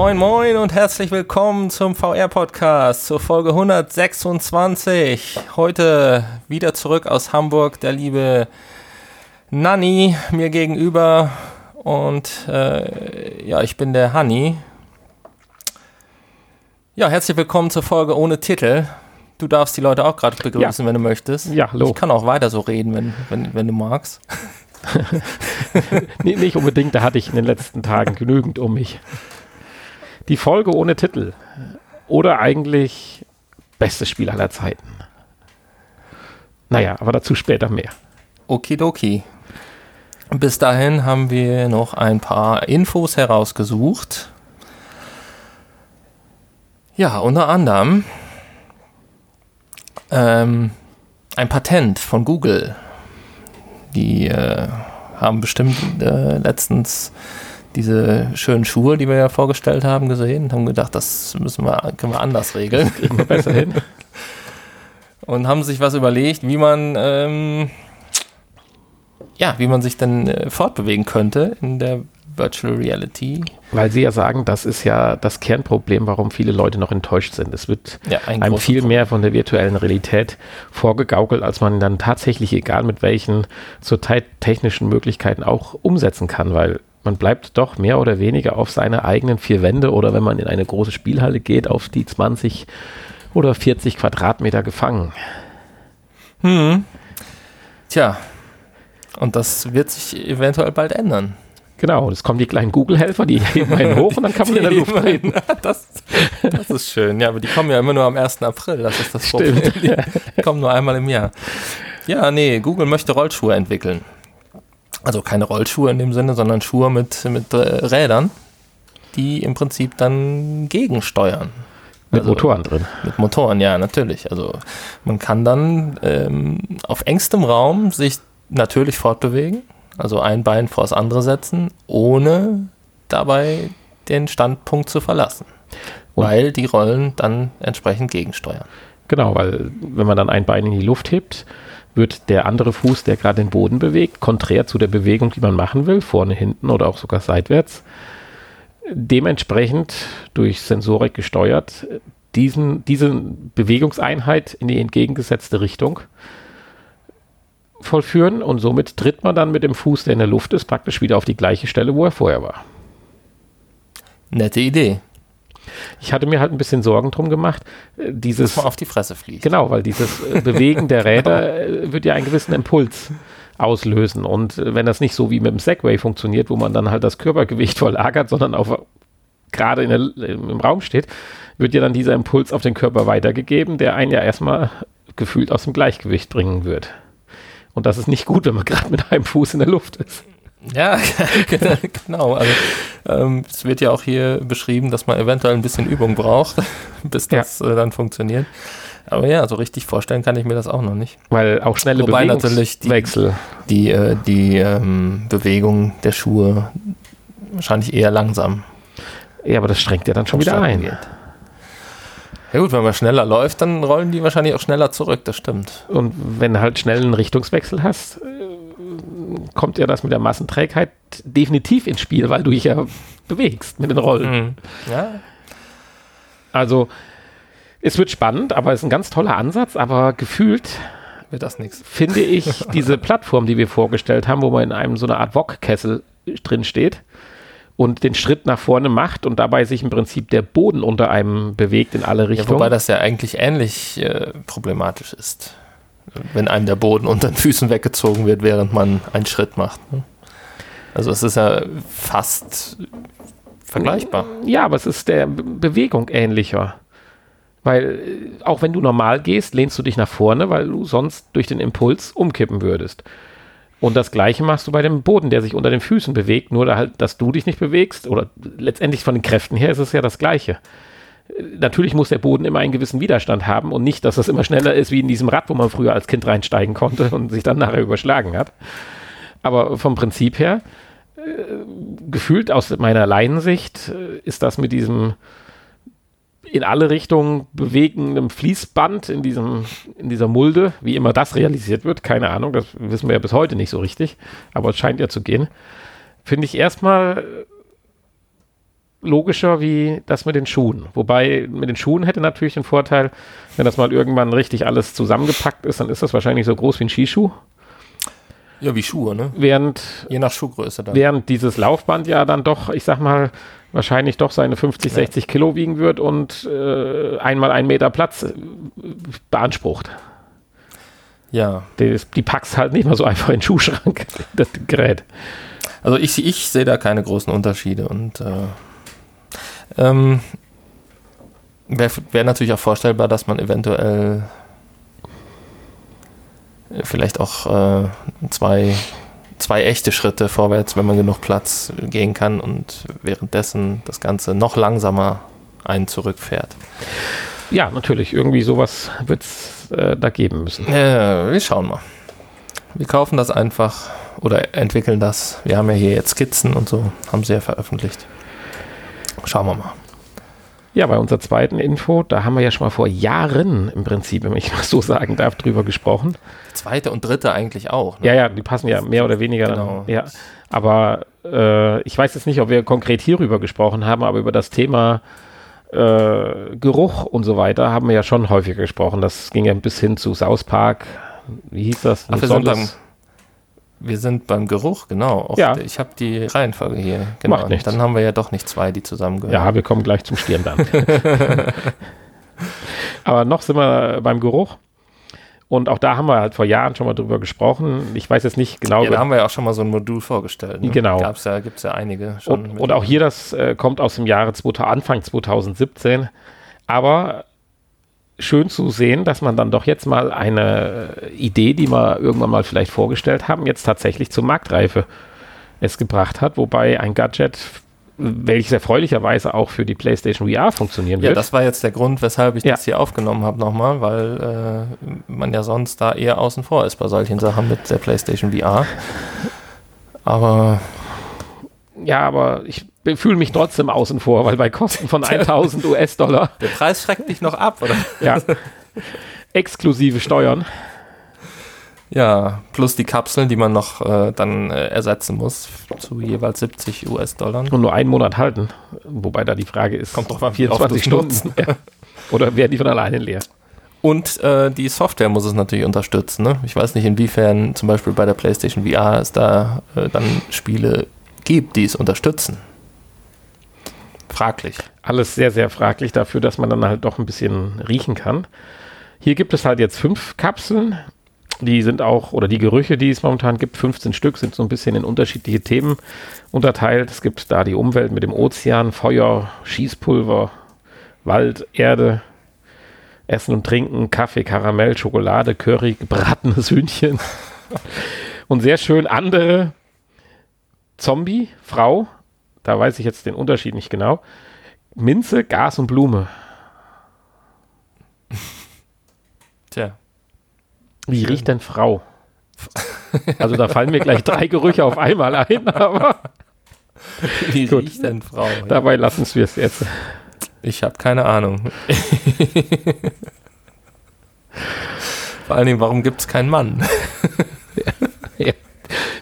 Moin Moin und herzlich willkommen zum VR-Podcast zur Folge 126. Heute wieder zurück aus Hamburg der liebe Nanni mir gegenüber und äh, ja, ich bin der Hanni. Ja, herzlich willkommen zur Folge ohne Titel. Du darfst die Leute auch gerade begrüßen, ja. wenn du möchtest. Ja, hallo. Ich kann auch weiter so reden, wenn, wenn, wenn du magst. nee, nicht unbedingt, da hatte ich in den letzten Tagen genügend um mich. Die Folge ohne Titel. Oder eigentlich bestes Spiel aller Zeiten. Naja, aber dazu später mehr. Okidoki. Bis dahin haben wir noch ein paar Infos herausgesucht. Ja, unter anderem ähm, ein Patent von Google. Die äh, haben bestimmt äh, letztens diese schönen Schuhe, die wir ja vorgestellt haben, gesehen und haben gedacht, das müssen wir, können wir anders regeln. Kriegen wir besser hin. Und haben sich was überlegt, wie man ähm, ja, wie man sich dann äh, fortbewegen könnte in der Virtual Reality. Weil Sie ja sagen, das ist ja das Kernproblem, warum viele Leute noch enttäuscht sind. Es wird ja, ein einem viel Problem. mehr von der virtuellen Realität vorgegaukelt, als man dann tatsächlich, egal mit welchen zurzeit technischen Möglichkeiten auch umsetzen kann, weil man bleibt doch mehr oder weniger auf seine eigenen vier Wände oder wenn man in eine große Spielhalle geht, auf die 20 oder 40 Quadratmeter gefangen. Hm. Tja, und das wird sich eventuell bald ändern. Genau, es kommen die kleinen Google-Helfer, die heben einen hoch und dann kann man in der Luft reden. Das, das, ist schön. Ja, aber die kommen ja immer nur am 1. April. Das ist das Problem. Die, die kommen nur einmal im Jahr. Ja, nee, Google möchte Rollschuhe entwickeln. Also keine Rollschuhe in dem Sinne, sondern Schuhe mit, mit äh, Rädern, die im Prinzip dann gegensteuern. Mit also, Motoren drin. Mit Motoren, ja, natürlich. Also man kann dann ähm, auf engstem Raum sich natürlich fortbewegen also ein Bein vor das andere setzen, ohne dabei den Standpunkt zu verlassen. Und weil die Rollen dann entsprechend gegensteuern. Genau, weil wenn man dann ein Bein in die Luft hebt, wird der andere Fuß, der gerade den Boden bewegt, konträr zu der Bewegung, die man machen will, vorne, hinten oder auch sogar seitwärts, dementsprechend durch Sensorik gesteuert, diesen, diese Bewegungseinheit in die entgegengesetzte Richtung vollführen und somit tritt man dann mit dem Fuß, der in der Luft ist, praktisch wieder auf die gleiche Stelle, wo er vorher war. Nette Idee. Ich hatte mir halt ein bisschen Sorgen drum gemacht, äh, dieses Dass man auf die Fresse fliegt. Genau, weil dieses äh, Bewegen der Räder genau. wird ja einen gewissen Impuls auslösen und wenn das nicht so wie mit dem Segway funktioniert, wo man dann halt das Körpergewicht verlagert, sondern auf gerade im Raum steht, wird ja dann dieser Impuls auf den Körper weitergegeben, der einen ja erstmal gefühlt aus dem Gleichgewicht bringen wird. Und das ist nicht gut, wenn man gerade mit einem Fuß in der Luft ist. Ja, genau. Also, ähm, es wird ja auch hier beschrieben, dass man eventuell ein bisschen Übung braucht, bis das ja. äh, dann funktioniert. Aber ja, so richtig vorstellen kann ich mir das auch noch nicht. Weil auch schnelle Wobei natürlich die, Wechsel. die, äh, die ähm, Bewegung der Schuhe wahrscheinlich eher langsam. Ja, aber das strengt ja dann schon wieder ein. Geht. Ja gut, wenn man schneller läuft, dann rollen die wahrscheinlich auch schneller zurück, das stimmt. Und wenn du halt schnell einen Richtungswechsel hast, kommt ja das mit der Massenträgheit definitiv ins Spiel, weil du dich ja bewegst mit den Rollen. Mhm. Ja. Also, es wird spannend, aber es ist ein ganz toller Ansatz, aber gefühlt wird das nichts. Finde ich diese Plattform, die wir vorgestellt haben, wo man in einem so eine Art Wok-Kessel drin steht, und den Schritt nach vorne macht und dabei sich im Prinzip der Boden unter einem bewegt in alle Richtungen. Ja, wobei das ja eigentlich ähnlich äh, problematisch ist, wenn einem der Boden unter den Füßen weggezogen wird, während man einen Schritt macht. Ne? Also es ist ja fast vergleichbar. Ja, aber es ist der Bewegung ähnlicher. Weil äh, auch wenn du normal gehst, lehnst du dich nach vorne, weil du sonst durch den Impuls umkippen würdest. Und das Gleiche machst du bei dem Boden, der sich unter den Füßen bewegt, nur da halt, dass du dich nicht bewegst. Oder letztendlich von den Kräften her ist es ja das Gleiche. Natürlich muss der Boden immer einen gewissen Widerstand haben und nicht, dass das immer schneller ist wie in diesem Rad, wo man früher als Kind reinsteigen konnte und sich dann nachher überschlagen hat. Aber vom Prinzip her, äh, gefühlt aus meiner Laiensicht, äh, ist das mit diesem in alle Richtungen bewegenden Fließband in, diesem, in dieser Mulde, wie immer das realisiert wird, keine Ahnung, das wissen wir ja bis heute nicht so richtig, aber es scheint ja zu gehen, finde ich erstmal logischer wie das mit den Schuhen. Wobei mit den Schuhen hätte natürlich den Vorteil, wenn das mal irgendwann richtig alles zusammengepackt ist, dann ist das wahrscheinlich so groß wie ein Skischuh. Ja, wie Schuhe, ne? Während, Je nach Schuhgröße dann. während dieses Laufband ja dann doch, ich sag mal, wahrscheinlich doch seine 50, 60 Kilo wiegen wird und äh, einmal einen Meter Platz äh, beansprucht. Ja. Die, die packst halt nicht mal so einfach in den Schuhschrank, das Gerät. Also ich, ich sehe da keine großen Unterschiede und äh, ähm, wäre wär natürlich auch vorstellbar, dass man eventuell äh, vielleicht auch äh, zwei, zwei echte Schritte vorwärts, wenn man genug Platz gehen kann und währenddessen das Ganze noch langsamer einen zurückfährt. Ja, natürlich, irgendwie sowas wird es äh, da geben müssen. Ja, wir schauen mal. Wir kaufen das einfach oder entwickeln das. Wir haben ja hier jetzt Skizzen und so, haben sie ja veröffentlicht. Schauen wir mal. Ja, bei unserer zweiten Info, da haben wir ja schon mal vor Jahren im Prinzip, wenn ich mal so sagen darf, drüber gesprochen. Zweite und dritte eigentlich auch. Ne? Ja, ja, die passen ja mehr oder weniger. Genau. Ja, aber äh, ich weiß jetzt nicht, ob wir konkret hierüber gesprochen haben, aber über das Thema äh, Geruch und so weiter haben wir ja schon häufiger gesprochen. Das ging ja bis hin zu South Park. Wie hieß das? Ach, wir sind, beim, wir sind beim Geruch, genau. Auch Ja. Ich habe die Reihenfolge hier. Genau. Macht nichts. Dann haben wir ja doch nicht zwei, die zusammengehören. Ja, wir kommen gleich zum Stirnband. Aber noch sind wir beim Geruch. Und auch da haben wir halt vor Jahren schon mal drüber gesprochen. Ich weiß jetzt nicht genau. Ja, da haben wir ja auch schon mal so ein Modul vorgestellt. Ne? Genau. Gab's ja, gibt es ja einige schon. und, und auch hier, das äh, kommt aus dem Jahre 2000, Anfang 2017. Aber schön zu sehen, dass man dann doch jetzt mal eine Idee, die wir irgendwann mal vielleicht vorgestellt haben, jetzt tatsächlich zur Marktreife es gebracht hat. Wobei ein Gadget, welches erfreulicherweise auch für die PlayStation VR funktionieren Ja, wird. das war jetzt der Grund, weshalb ich Ja. das hier aufgenommen habe nochmal, weil äh, man ja sonst da eher außen vor ist bei solchen Sachen mit der PlayStation VR. Aber Ja, aber ich fühle mich trotzdem außen vor, weil bei Kosten von 1000 US-Dollar, der Preis schreckt dich noch ab, oder? ja, exklusive Steuern, Ja, plus die Kapseln, die man noch äh, dann äh, ersetzen muss zu jeweils 70 US-Dollar. und nur einen Monat halten. Wobei da die Frage ist, Kommt wie oft 24 du's Stunden. Ja. Oder werden die von alleine leer? Und äh, die Software muss es natürlich unterstützen. Ne? Ich weiß nicht, inwiefern zum Beispiel bei der PlayStation VR es da äh, dann Spiele gibt, die es unterstützen. Fraglich. Alles sehr, sehr fraglich dafür, dass man dann halt doch ein bisschen riechen kann. Hier gibt es halt jetzt fünf Kapseln. Die sind auch, oder die Gerüche, die es momentan gibt, 15 Stück, sind so ein bisschen in unterschiedliche Themen unterteilt. Es gibt da die Umwelt mit dem Ozean, Feuer, Schießpulver, Wald, Erde, Essen und Trinken, Kaffee, Karamell, Schokolade, Curry, gebratenes Hühnchen. Und sehr schön andere Zombie, Frau, da weiß ich jetzt den Unterschied nicht genau. Minze, Gas und Blume. Tja. Wie riecht denn Frau? Also da fallen mir gleich drei Gerüche auf einmal ein, aber Wie Gut. riecht denn Frau? dabei lassen wir es jetzt. Ich habe keine Ahnung. Vor allen Dingen, warum gibt es keinen Mann? Ja,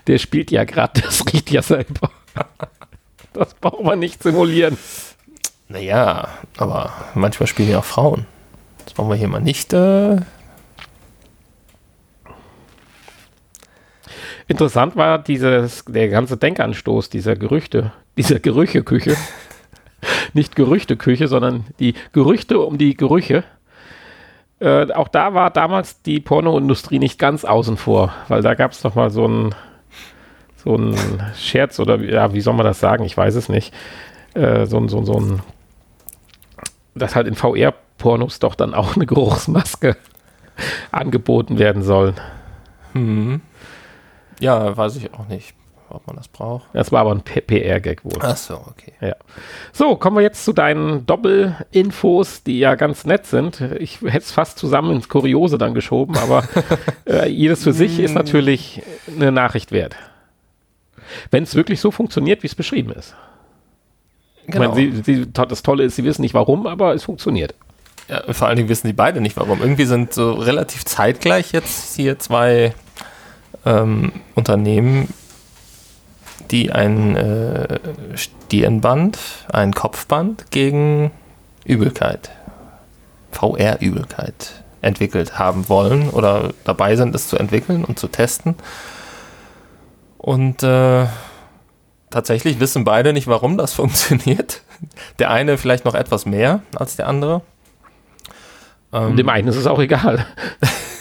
der spielt ja gerade, das riecht ja selber. Das braucht man nicht simulieren. Naja, aber manchmal spielen ja auch Frauen. Das wollen wir hier mal nicht. Äh, Interessant war dieses, der ganze Denkanstoß dieser Gerüchte, dieser Gerücheküche. Nicht Gerüchteküche, sondern die Gerüchte um die Gerüche. Äh, auch da war damals die Pornoindustrie nicht ganz außen vor, weil da gab es doch mal so ein so ein Scherz oder wie- ja, wie soll man das sagen? Ich weiß es nicht. Äh, so ein, so ein, so ein, dass halt in VR-Pornos doch dann auch eine Geruchsmaske angeboten werden soll. hm. Ja, weiß ich auch nicht, ob man das braucht. Das war aber ein PR-Gag wohl. Ach so, okay. Ja. So, kommen wir jetzt zu deinen Doppelinfos, die ja ganz nett sind. Ich hätte es fast zusammen ins Kuriose dann geschoben, aber äh, jedes für sich ist natürlich eine Nachricht wert. Wenn es wirklich so funktioniert, wie es beschrieben ist. Ich Genau. meine, sie, sie, das Tolle ist, sie wissen nicht warum, aber es funktioniert. Ja, vor allen Dingen wissen die beide nicht warum. Irgendwie sind so relativ zeitgleich jetzt hier zwei ähm, Unternehmen die ein äh, Stirnband, ein Kopfband gegen Übelkeit, VR-Übelkeit entwickelt haben wollen oder dabei sind, es zu entwickeln und zu testen. Und äh, tatsächlich wissen beide nicht, warum das funktioniert. Der eine vielleicht noch etwas mehr als der andere. Ähm, dem einen ist es auch egal.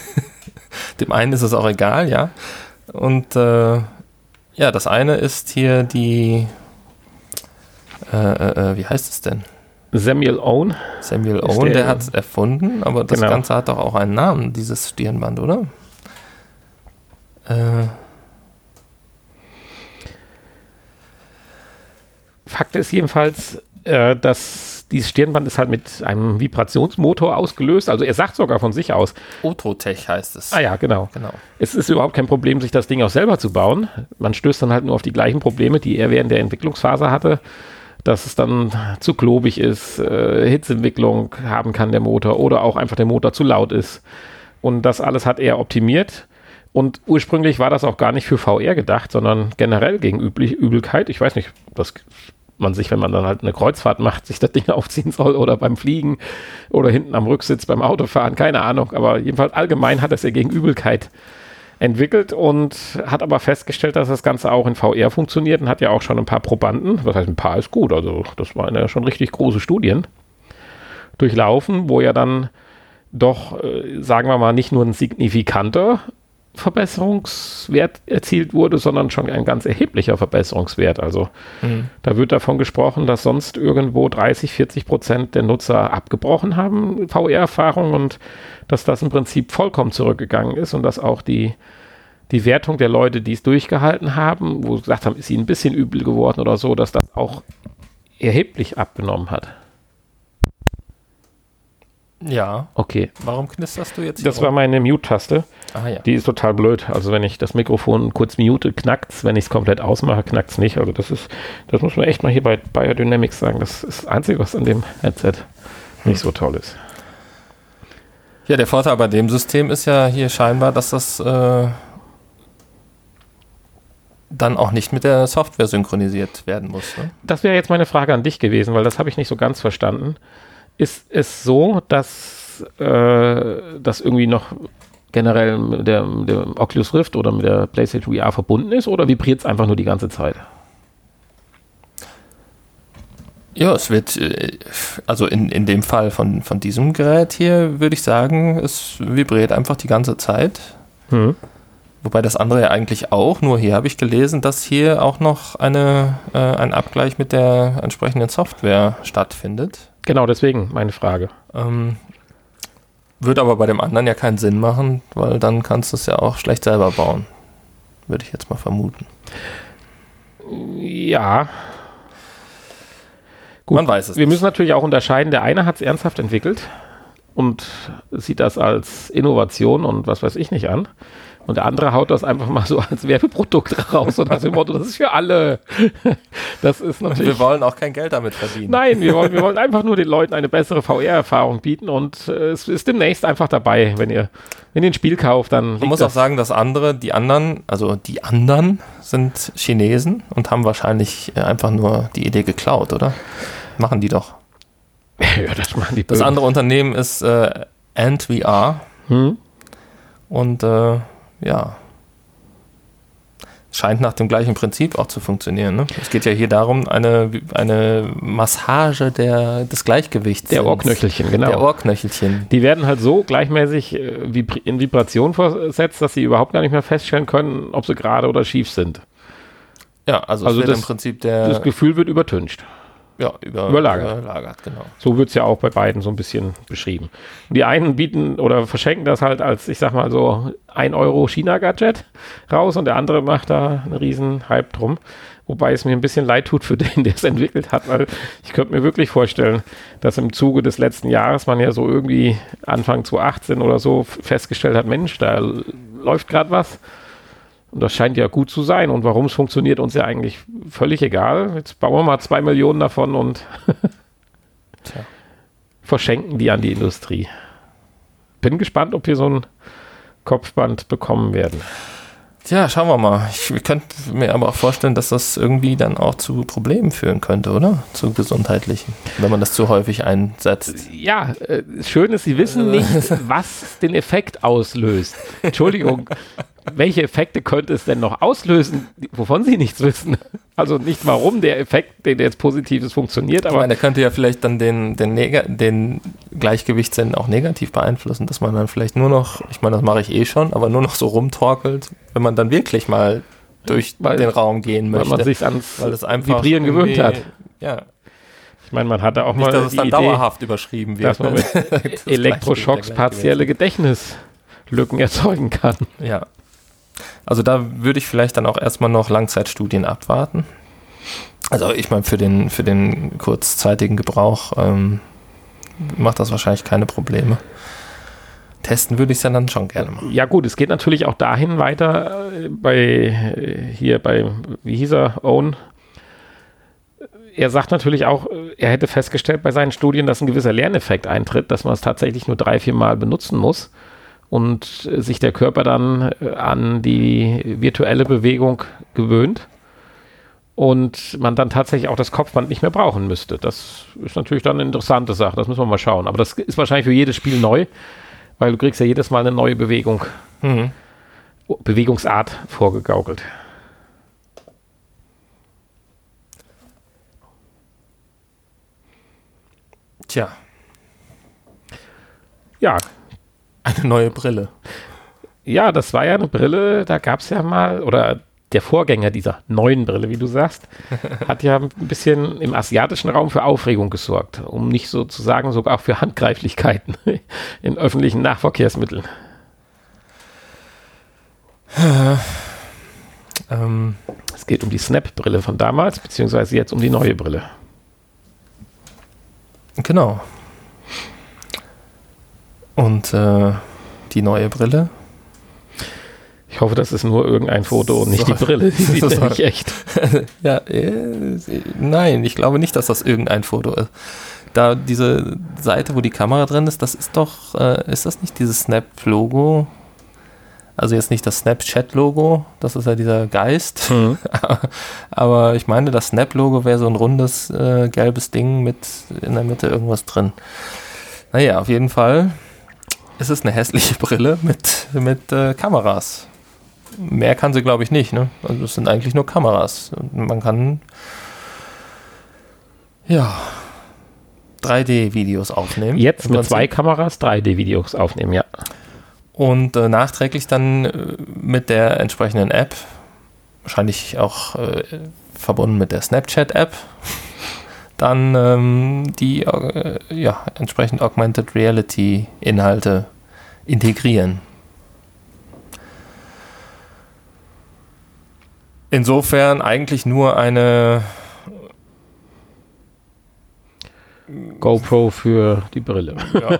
dem einen ist es auch egal, ja. Und äh, ja, das eine ist hier die, äh, äh, äh wie heißt es denn? Samuel Owen. Samuel Owen, der, der hat es erfunden, aber das genau. Ganze hat doch auch einen Namen, dieses Stirnband, oder? Äh. Fakt ist jedenfalls, äh, dass dieses Stirnband ist halt mit einem Vibrationsmotor ausgelöst. Also er sagt sogar von sich aus. Otrotech heißt es. Ah ja, genau. genau. Es ist überhaupt kein Problem, sich das Ding auch selber zu bauen. Man stößt dann halt nur auf die gleichen Probleme, die er während der Entwicklungsphase hatte dass es dann zu klobig ist, äh, Hitzeentwicklung haben kann der Motor oder auch einfach der Motor zu laut ist. Und das alles hat er optimiert. Und ursprünglich war das auch gar nicht für VR gedacht, sondern generell gegen Üblich Übelkeit. Ich weiß nicht, dass man sich, wenn man dann halt eine Kreuzfahrt macht, sich das Ding aufziehen soll oder beim Fliegen oder hinten am Rücksitz beim Autofahren, keine Ahnung. Aber jedenfalls allgemein hat es ja gegen Übelkeit entwickelt und hat aber festgestellt, dass das Ganze auch in VR funktioniert und hat ja auch schon ein paar Probanden, was heißt ein paar ist gut, also das waren ja schon richtig große Studien durchlaufen, wo ja dann doch, äh, sagen wir mal, nicht nur ein signifikanter Verbesserungswert erzielt wurde, sondern schon ein ganz erheblicher Verbesserungswert. Also mhm. da wird davon gesprochen, dass sonst irgendwo 30, 40 Prozent der Nutzer abgebrochen haben, VR-Erfahrung und dass das im Prinzip vollkommen zurückgegangen ist und dass auch die, die Wertung der Leute, die es durchgehalten haben, wo sie gesagt haben, ist ihnen ein bisschen übel geworden oder so, dass das auch erheblich abgenommen hat. Ja. Okay. Warum knisterst du jetzt? Das rum? war meine Mute-Taste. Ah, ja. Die ist total blöd. Also wenn ich das Mikrofon kurz mute, knackt es. Wenn ich es komplett ausmache, knackt es nicht. Also das ist, das muss man echt mal hier bei Biodynamics sagen. Das ist das Einzige, was an dem Headset nicht so toll ist. Ja, der Vorteil bei dem System ist ja hier scheinbar, dass das äh, dann auch nicht mit der Software synchronisiert werden muss. Ne? Das wäre jetzt meine Frage an dich gewesen, weil das habe ich nicht so ganz verstanden. Ist es so, dass äh, das irgendwie noch generell mit der, der Oculus Rift oder mit der PlayStation VR verbunden ist oder vibriert es einfach nur die ganze Zeit? Ja, es wird, äh, also in, in dem Fall von, von diesem Gerät hier würde ich sagen, es vibriert einfach die ganze Zeit. Hm. Wobei das andere ja eigentlich auch, nur hier habe ich gelesen, dass hier auch noch eine, äh, ein Abgleich mit der entsprechenden Software stattfindet. Genau, deswegen meine Frage. Ähm, wird aber bei dem anderen ja keinen Sinn machen, weil dann kannst du es ja auch schlecht selber bauen. Würde ich jetzt mal vermuten. Ja. Gut, Man weiß es. Wir müssen natürlich auch unterscheiden, der eine hat es ernsthaft entwickelt und sieht das als Innovation und was weiß ich nicht an. Und der andere haut das einfach mal so als Werbeprodukt raus und das im Motto, das ist für alle. Das ist natürlich. wir wollen auch kein Geld damit verdienen. Nein, wir wollen, wir wollen einfach nur den Leuten eine bessere VR-Erfahrung bieten und äh, es ist demnächst einfach dabei, wenn ihr, wenn ihr ein Spiel kauft, dann. Man muss auch sagen, dass andere, die anderen, also die anderen sind Chinesen und haben wahrscheinlich äh, einfach nur die Idee geklaut, oder? Machen die doch. ja, das machen die. Das andere Unternehmen ist äh, AntVR. Hm? Und äh, ja, scheint nach dem gleichen Prinzip auch zu funktionieren. Ne? Es geht ja hier darum, eine, eine Massage der, des Gleichgewichts. Der Ohrknöchelchen, genau. Der Ohrknöchelchen. Die werden halt so gleichmäßig äh, in Vibration versetzt, dass sie überhaupt gar nicht mehr feststellen können, ob sie gerade oder schief sind. Ja, also, also das, im Prinzip der. Das Gefühl wird übertüncht. Ja, über, überlagert. überlagert genau. So wird es ja auch bei beiden so ein bisschen beschrieben. Die einen bieten oder verschenken das halt als, ich sag mal so, 1 Euro China-Gadget raus und der andere macht da einen riesen Hype drum. Wobei es mir ein bisschen leid tut für den, der es entwickelt hat, weil ich könnte mir wirklich vorstellen, dass im Zuge des letzten Jahres man ja so irgendwie Anfang 2018 oder so festgestellt hat, Mensch, da läuft gerade was und das scheint ja gut zu sein. Und warum es funktioniert, uns ja eigentlich völlig egal. Jetzt bauen wir mal zwei Millionen davon und verschenken die an die Industrie. Bin gespannt, ob wir so ein Kopfband bekommen werden. Tja, schauen wir mal. Ich könnte mir aber auch vorstellen, dass das irgendwie dann auch zu Problemen führen könnte, oder? Zu gesundheitlichen, wenn man das zu häufig einsetzt. Ja, äh, schön ist, Sie wissen nicht, was den Effekt auslöst. Entschuldigung, welche Effekte könnte es denn noch auslösen, wovon Sie nichts wissen? Also nicht warum der Effekt, den jetzt Positives funktioniert, aber. Ich meine, der könnte ja vielleicht dann den, den, den Gleichgewichtssinn auch negativ beeinflussen, dass man dann vielleicht nur noch, ich meine, das mache ich eh schon, aber nur noch so rumtorkelt, wenn man dann wirklich mal durch weil, den Raum gehen möchte. Weil man sich ans weil einfach Vibrieren gewöhnt hat. Ja. Ich meine, man hatte auch Nicht, mal dass es dann Idee, dauerhaft überschrieben wird. Dass man mit Elektroschocks partielle Gedächtnislücken erzeugen kann. Ja. Also da würde ich vielleicht dann auch erstmal noch Langzeitstudien abwarten. Also ich meine, für den, für den kurzzeitigen Gebrauch ähm, macht das wahrscheinlich keine Probleme. Testen würde ich es ja dann schon gerne machen. Ja gut, es geht natürlich auch dahin weiter äh, bei äh, hier bei, wie hieß er, Owen. Er sagt natürlich auch, äh, er hätte festgestellt bei seinen Studien, dass ein gewisser Lerneffekt eintritt, dass man es tatsächlich nur drei, vier Mal benutzen muss und sich der Körper dann äh, an die virtuelle Bewegung gewöhnt und man dann tatsächlich auch das Kopfband nicht mehr brauchen müsste. Das ist natürlich dann eine interessante Sache, das müssen wir mal schauen. Aber das ist wahrscheinlich für jedes Spiel neu, weil du kriegst ja jedes Mal eine neue Bewegung, mhm. Bewegungsart vorgegaukelt. Tja. Ja, eine neue Brille. Ja, das war ja eine Brille, da gab es ja mal, oder der Vorgänger dieser neuen Brille, wie du sagst, hat ja ein bisschen im asiatischen Raum für Aufregung gesorgt, um nicht sozusagen sogar auch für Handgreiflichkeiten in öffentlichen Nahverkehrsmitteln. ähm, es geht um die Snap-Brille von damals, beziehungsweise jetzt um die neue Brille. Genau. Und äh, die neue Brille. Ich hoffe, das ist nur irgendein Foto und nicht so, die Brille. Die sieht ja nicht echt. ja, äh, nein, ich glaube nicht, dass das irgendein Foto ist. Da diese Seite, wo die Kamera drin ist, das ist doch, äh, ist das nicht dieses Snap-Logo? Also jetzt nicht das Snapchat-Logo, das ist ja dieser Geist. Mhm. Aber ich meine, das Snap-Logo wäre so ein rundes äh, gelbes Ding mit in der Mitte irgendwas drin. Naja, auf jeden Fall es ist eine hässliche Brille mit, mit äh, Kameras. Mehr kann sie, glaube ich, nicht. Ne? Also es sind eigentlich nur Kameras. Man kann ja 3D-Videos aufnehmen. Jetzt mit zwei Kameras 3D-Videos aufnehmen, ja. Und äh, nachträglich dann äh, mit der entsprechenden App, wahrscheinlich auch äh, verbunden mit der Snapchat-App, dann ähm, die äh, ja, entsprechend Augmented Reality Inhalte integrieren. Insofern eigentlich nur eine GoPro für die Brille. Ja.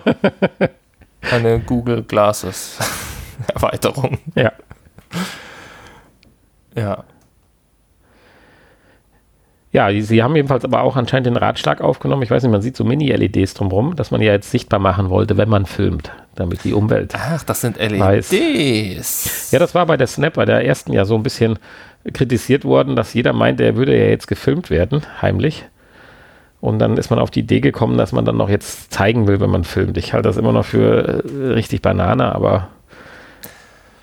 Eine Google Glasses Erweiterung. Ja. Ja. Ja, sie haben jedenfalls aber auch anscheinend den Ratschlag aufgenommen. Ich weiß nicht, man sieht so Mini-LEDs drumherum, dass man ja jetzt sichtbar machen wollte, wenn man filmt, damit die Umwelt. Ach, das sind LEDs. Weiß. Ja, das war bei der Snap, bei der ersten ja so ein bisschen kritisiert worden, dass jeder meinte, er würde ja jetzt gefilmt werden, heimlich. Und dann ist man auf die Idee gekommen, dass man dann noch jetzt zeigen will, wenn man filmt. Ich halte das immer noch für äh, richtig Banane, aber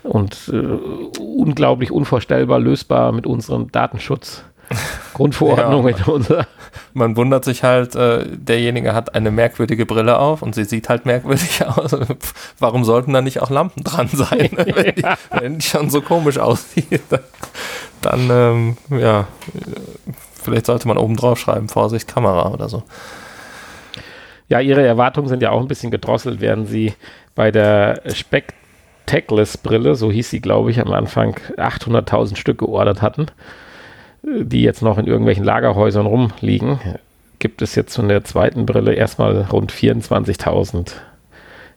und äh, unglaublich unvorstellbar lösbar mit unserem Datenschutz. Grundverordnung ja, in unser. Man wundert sich halt, äh, derjenige hat eine merkwürdige Brille auf und sie sieht halt merkwürdig aus. Warum sollten da nicht auch Lampen dran sein, wenn, die, wenn, die, schon so komisch aussieht? Dann, ähm, ja, vielleicht sollte man oben drauf schreiben, Vorsicht, Kamera oder so. Ja, ihre Erwartungen sind ja auch ein bisschen gedrosselt, während sie bei der Spectacless-Brille, so hieß sie, glaube ich, am Anfang 800.000 Stück geordert hatten die jetzt noch in irgendwelchen Lagerhäusern rumliegen, gibt es jetzt von der zweiten Brille erstmal rund 24.000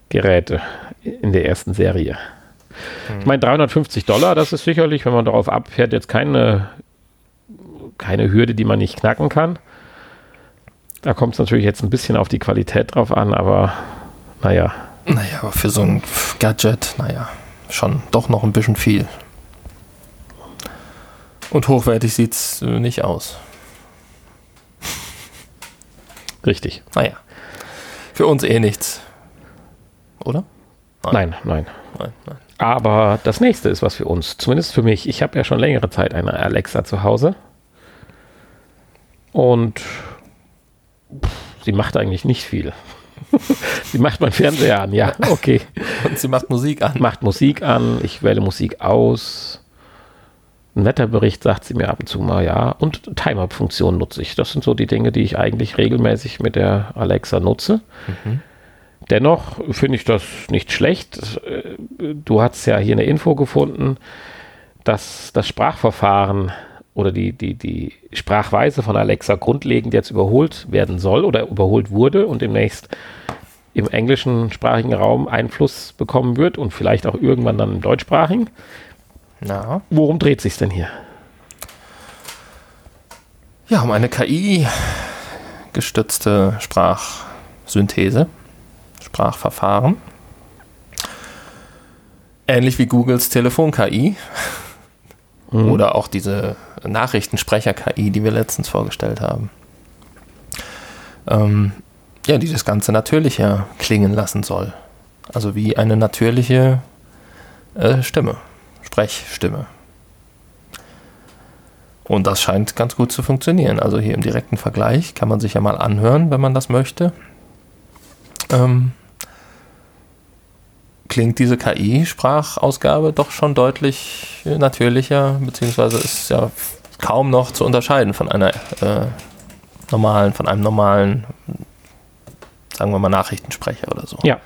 Geräte in der ersten Serie. Mhm. Ich meine, 350 Dollar, das ist sicherlich, wenn man darauf abfährt, jetzt keine, keine Hürde, die man nicht knacken kann. Da kommt es natürlich jetzt ein bisschen auf die Qualität drauf an, aber naja. Naja, aber für so ein Gadget, naja, schon doch noch ein bisschen viel. Und hochwertig sieht es äh, nicht aus. Richtig. Naja. Für uns eh nichts. Oder? Nein, nein. Nein, nein. Aber das nächste ist was für uns, zumindest für mich. Ich habe ja schon längere Zeit eine Alexa zu Hause. Und sie macht eigentlich nicht viel. sie macht meinen Fernseher an, ja, okay. Und sie macht Musik an. Macht Musik an, ich wähle Musik aus. Ein Wetterbericht sagt sie mir ab und zu mal, ja. Und Time-Up-Funktion nutze ich. Das sind so die Dinge, die ich eigentlich regelmäßig mit der Alexa nutze. Dennoch finde ich das nicht schlecht. Äh, Du hast ja hier eine Info gefunden, dass das Sprachverfahren oder die, die, die Sprachweise von Alexa grundlegend jetzt überholt werden soll oder überholt wurde und demnächst im englischen sprachigen Raum Einfluss bekommen wird und vielleicht auch irgendwann dann im deutschsprachigen. Na. Worum dreht sich denn hier? Ja, um eine KI-gestützte Sprachsynthese, Sprachverfahren. Ähnlich wie Googles Telefon-KI Mhm. oder auch diese Nachrichtensprecher-KI, die wir letztens vorgestellt haben. Ähm, ja, die das Ganze natürlicher klingen lassen soll. Also wie eine natürliche äh, Stimme, Sprechstimme. Und das scheint ganz gut zu funktionieren. Also hier im direkten Vergleich kann man sich ja mal anhören, wenn man das möchte. Ähm, klingt diese KI-Sprachausgabe doch schon deutlich natürlicher, beziehungsweise ist ja kaum noch zu unterscheiden von einer äh, normalen, von einem normalen, sagen wir mal, Nachrichtensprecher oder so. Ja,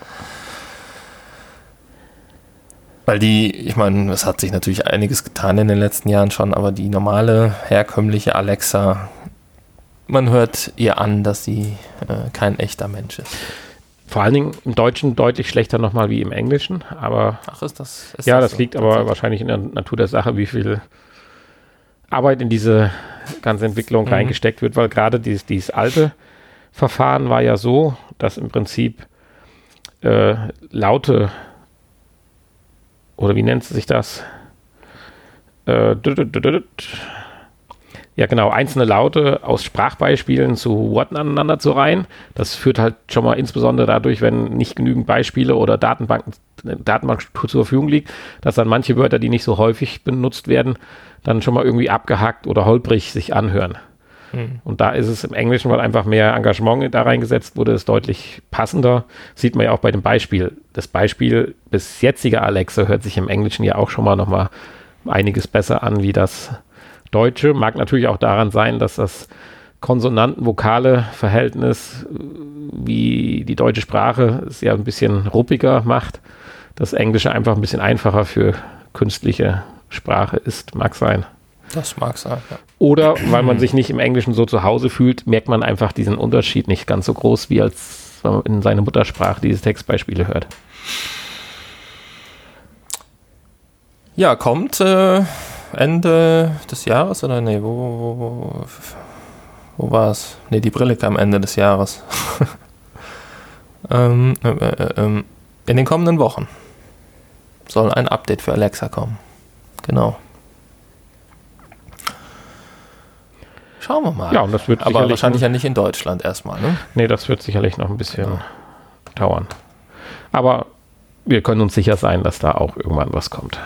Weil die, ich meine, es hat sich natürlich einiges getan in den letzten Jahren schon, aber die normale, herkömmliche Alexa, man hört ihr an, dass sie äh, kein echter Mensch ist. vor allen Dingen im Deutschen deutlich schlechter nochmal wie im Englischen, aber Ach, ist das? Ist ja, das so? liegt aber wahrscheinlich in der Natur der Sache, wie viel Arbeit in diese ganze Entwicklung Mhm. reingesteckt wird, weil gerade dieses, dieses alte Verfahren war ja so, dass im Prinzip äh, laute oder wie nennt sich das? Äh, ja, genau, einzelne Laute aus Sprachbeispielen zu Worten aneinander zu reihen. Das führt halt schon mal insbesondere dadurch, wenn nicht genügend Beispiele oder Datenbanken, Datenbankstruktur zur Verfügung liegt, dass dann manche Wörter, die nicht so häufig benutzt werden, dann schon mal irgendwie abgehackt oder holprig sich anhören. Hm. Und da ist es im Englischen, weil einfach mehr Engagement da reingesetzt wurde, ist deutlich passender. Sieht man ja auch bei dem Beispiel. Das Beispiel bis jetzige Alexa hört sich im Englischen ja auch schon mal noch mal einiges besser an wie das Deutsche. Mag natürlich auch daran sein, dass das Konsonanten-Vokale-Verhältnis, äh, wie die deutsche Sprache, es ja ein bisschen ruppiger macht. Das Englische einfach ein bisschen einfacher für künstliche Sprache ist, mag sein. Das mag sein, ja. Oder weil man sich nicht im Englischen so zu Hause fühlt, merkt man einfach diesen Unterschied nicht ganz so groß, wie als wenn man in seine Muttersprache diese Textbeispiele hört. Ja, kommt äh, Ende des Jahres oder nee, wo, wo, wo, wo war es? Nee, die Brille kam Ende des Jahres. ähm, äh, äh, ähm, in den kommenden Wochen soll ein Update für Alexa kommen. Genau. Schauen wir mal. Ja, und das wird Aber wahrscheinlich ja nicht in Deutschland erstmal, ne? Nee, das wird sicherlich noch ein bisschen Genau. dauern. Aber wir können uns sicher sein, dass da auch irgendwann was kommt.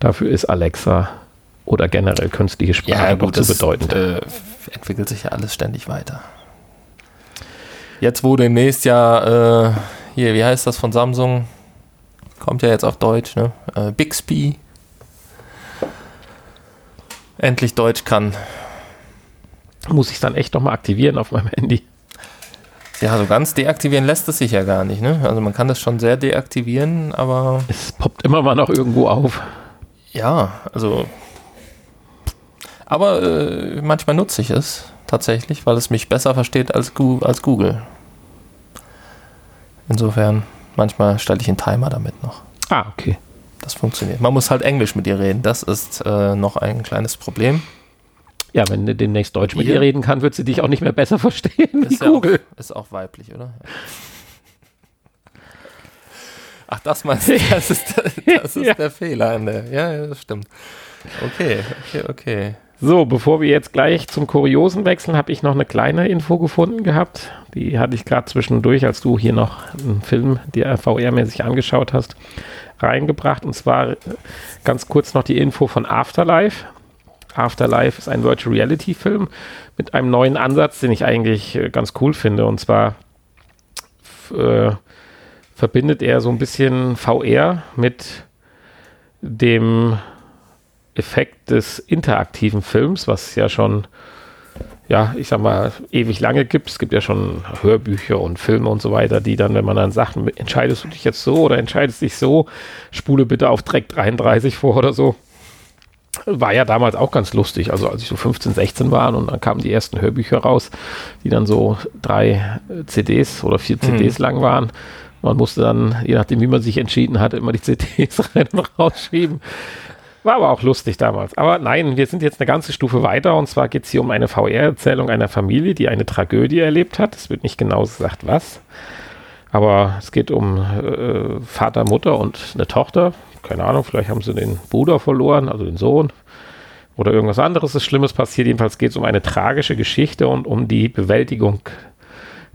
Dafür ist Alexa oder generell künstliche Sprache doch zu das bedeutend. Äh, entwickelt sich ja alles ständig weiter. Jetzt, wo demnächst ja, äh, hier, wie heißt das von Samsung? Kommt ja jetzt auf Deutsch, ne? Äh, Bixby. Endlich Deutsch kann. Muss ich dann echt noch mal aktivieren auf meinem Handy? Ja, so ganz deaktivieren lässt es sich ja gar nicht, ne? Also man kann das schon sehr deaktivieren, aber Es poppt immer mal noch irgendwo auf. ja, also. Aber äh, manchmal nutze ich es tatsächlich, weil es mich besser versteht als, als Google. Insofern, manchmal stelle ich einen Timer damit noch. Ah, okay. Das funktioniert. Man muss halt Englisch mit ihr reden. Das ist äh, noch ein kleines Problem. Ja, wenn du demnächst Deutsch mit Ihr? reden kann, wird sie dich auch nicht mehr besser verstehen Ist, ja Google. auch, ist auch weiblich, oder? Ach, das meinst du? Das ist, der, das ist Ja. der Fehler. an der- Ja, das stimmt. Okay, okay, okay. So, bevor wir jetzt gleich zum Kuriosen wechseln, habe ich noch eine kleine Info gefunden gehabt. Die hatte ich gerade zwischendurch, als du hier noch einen Film dir VR-mäßig angeschaut hast, reingebracht. Und zwar ganz kurz noch die Info von Afterlife. Afterlife ist ein Virtual Reality Film mit einem neuen Ansatz, den ich eigentlich äh, ganz cool finde. Und zwar äh, verbindet er so ein bisschen VR mit dem Effekt des interaktiven Films, was ja schon, ja, ich sag mal, ewig lange gibt. Es gibt ja schon Hörbücher und Filme und so weiter, die dann, wenn man dann sagt, entscheidest du dich jetzt so oder entscheidest dich so, spule bitte auf Dreck 33 vor oder so. War ja damals auch ganz lustig, also als ich so 15, 16 war und dann kamen die ersten Hörbücher raus, die dann so drei CDs oder vier CDs mhm. lang waren. Man musste dann, je nachdem, wie man sich entschieden hatte, immer die CDs rein und rausschieben. War aber auch lustig damals. Aber nein, wir sind jetzt eine ganze Stufe weiter und zwar geht es hier um eine VR-Erzählung einer Familie, die eine Tragödie erlebt hat. Es wird nicht genau gesagt, was. Aber es geht um äh, Vater, Mutter und eine Tochter. Keine Ahnung, vielleicht haben sie den Bruder verloren, also den Sohn. Oder irgendwas anderes ist Schlimmes passiert. Jedenfalls geht es um eine tragische Geschichte und um die Bewältigung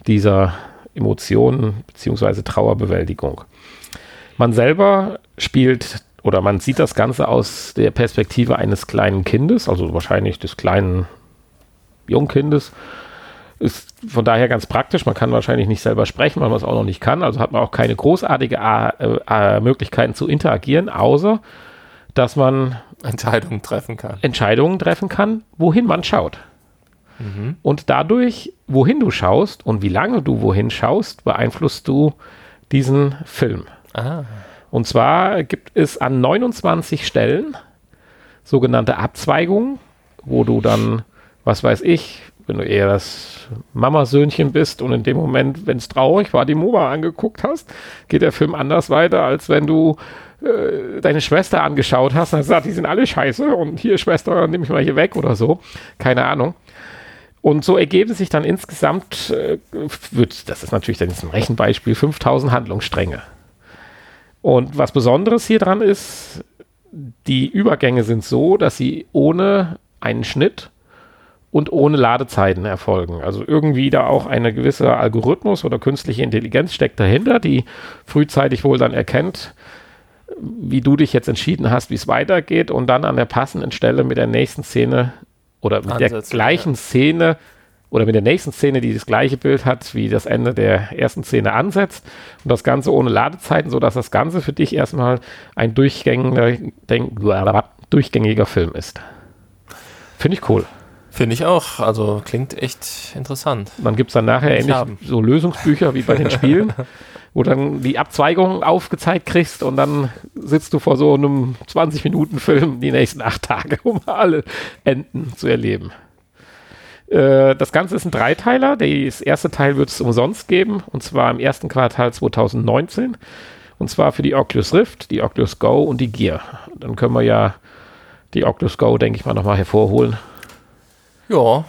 dieser Emotionen bzw. Trauerbewältigung. Man selber spielt oder man sieht das Ganze aus der Perspektive eines kleinen Kindes, also wahrscheinlich des kleinen Jungkindes. Ist von daher ganz praktisch. Man kann wahrscheinlich nicht selber sprechen, weil man es auch noch nicht kann. Also hat man auch keine großartige äh, äh, Möglichkeiten zu interagieren, außer dass man Entscheidungen treffen kann. Entscheidungen treffen kann, wohin man schaut. Mhm. Und dadurch, wohin du schaust und wie lange du wohin schaust, beeinflusst du diesen Film. Ah. Und zwar gibt es an 29 Stellen sogenannte Abzweigungen, wo du dann, was weiß ich, wenn du eher das Mamasöhnchen bist und in dem Moment, wenn es traurig war, die Mama angeguckt hast, geht der Film anders weiter, als wenn du äh, deine Schwester angeschaut hast und hast gesagt, die sind alle scheiße und hier Schwester, nehme ich mal hier weg oder so. Keine Ahnung. Und so ergeben sich dann insgesamt, äh, wird, das ist natürlich dann jetzt ein Rechenbeispiel, 5000 Handlungsstränge. Und was Besonderes hier dran ist, die Übergänge sind so, dass sie ohne einen Schnitt und ohne Ladezeiten erfolgen. Also irgendwie da auch eine gewisse Algorithmus oder künstliche Intelligenz steckt dahinter, die frühzeitig wohl dann erkennt, wie du dich jetzt entschieden hast, wie es weitergeht und dann an der passenden Stelle mit der nächsten Szene oder mit Ansätze, der gleichen ja. Szene oder mit der nächsten Szene, die das gleiche Bild hat, wie das Ende der ersten Szene ansetzt und das Ganze ohne Ladezeiten, sodass das Ganze für dich erstmal ein durchgängiger, durchgängiger Film ist. Finde ich cool. Finde ich auch. Also klingt echt interessant. Dann gibt es dann nachher ähnlich so Lösungsbücher wie bei den Spielen, wo dann die Abzweigung aufgezeigt kriegst und dann sitzt du vor so einem 20-Minuten-Film die nächsten acht Tage, um alle Enden zu erleben. Äh, das Ganze ist ein Dreiteiler. Das erste Teil wird es umsonst geben, und zwar im ersten Quartal 2019. Und zwar für die Oculus Rift, die Oculus Go und die Gear. Dann können wir ja die Oculus Go, denke ich mal, nochmal hervorholen. Ja,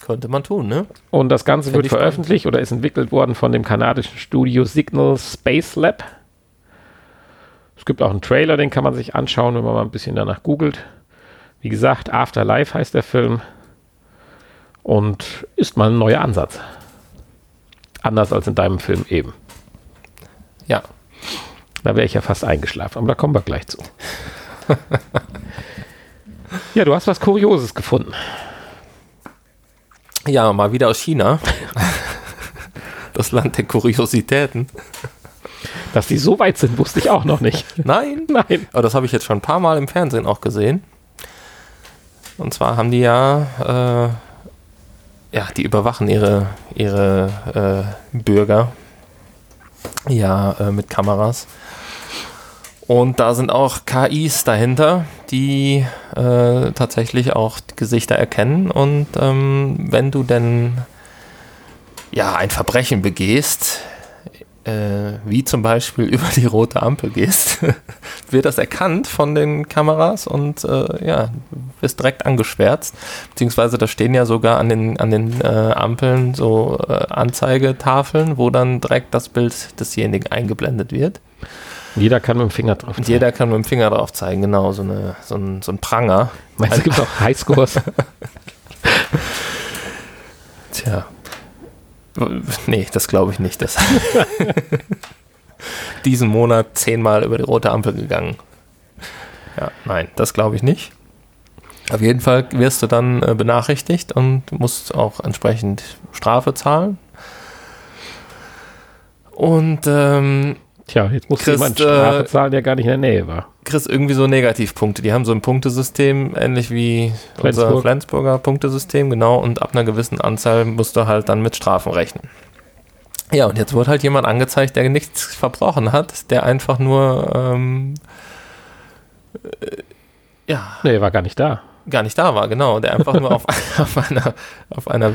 könnte man tun, ne? Und das Ganze Find wird veröffentlicht spannend. oder ist entwickelt worden von dem kanadischen Studio Signal Space Lab. Es gibt auch einen Trailer, den kann man sich anschauen, wenn man mal ein bisschen danach googelt. Wie gesagt, Afterlife heißt der Film. Und ist mal ein neuer Ansatz. Anders als in deinem Film eben. Ja. Da wäre ich ja fast eingeschlafen, aber da kommen wir gleich zu. ja, du hast was Kurioses gefunden. Ja, mal wieder aus China. das Land der Kuriositäten. Dass die so weit sind, wusste ich auch noch nicht. Nein, nein. Aber das habe ich jetzt schon ein paar Mal im Fernsehen auch gesehen. Und zwar haben die ja äh, ja, die überwachen ihre, ihre äh, Bürger ja äh, mit Kameras. Und da sind auch KIs dahinter, die äh, tatsächlich auch Gesichter erkennen. Und ähm, wenn du denn ja ein Verbrechen begehst, äh, wie zum Beispiel über die rote Ampel gehst, wird das erkannt von den Kameras und äh, ja, wirst direkt angeschwärzt. Beziehungsweise da stehen ja sogar an den, an den äh, Ampeln so äh, Anzeigetafeln, wo dann direkt das Bild desjenigen eingeblendet wird. Jeder kann mit dem Finger drauf Und jeder kann mit dem Finger drauf zeigen, genau, so, eine, so, ein, so ein Pranger. Meinst du, gibt es auch Highscores? Tja. Nee, das glaube ich nicht. Das diesen Monat zehnmal über die rote Ampel gegangen. Ja, nein, das glaube ich nicht. Auf jeden Fall wirst du dann äh, benachrichtigt und musst auch entsprechend Strafe zahlen. Und ähm, Tja, jetzt muss Christ, jemand Strafe äh, zahlen, der gar nicht in der Nähe war. kriegst irgendwie so Negativpunkte. Die haben so ein Punktesystem, ähnlich wie unser Flensburg. Flensburger Punktesystem, genau. Und ab einer gewissen Anzahl musst du halt dann mit Strafen rechnen. Ja, und jetzt wurde halt jemand angezeigt, der nichts verbrochen hat, der einfach nur, ähm, äh, ja, Nee, war gar nicht da. gar nicht da war, genau. Der einfach nur auf, auf, einer, auf einer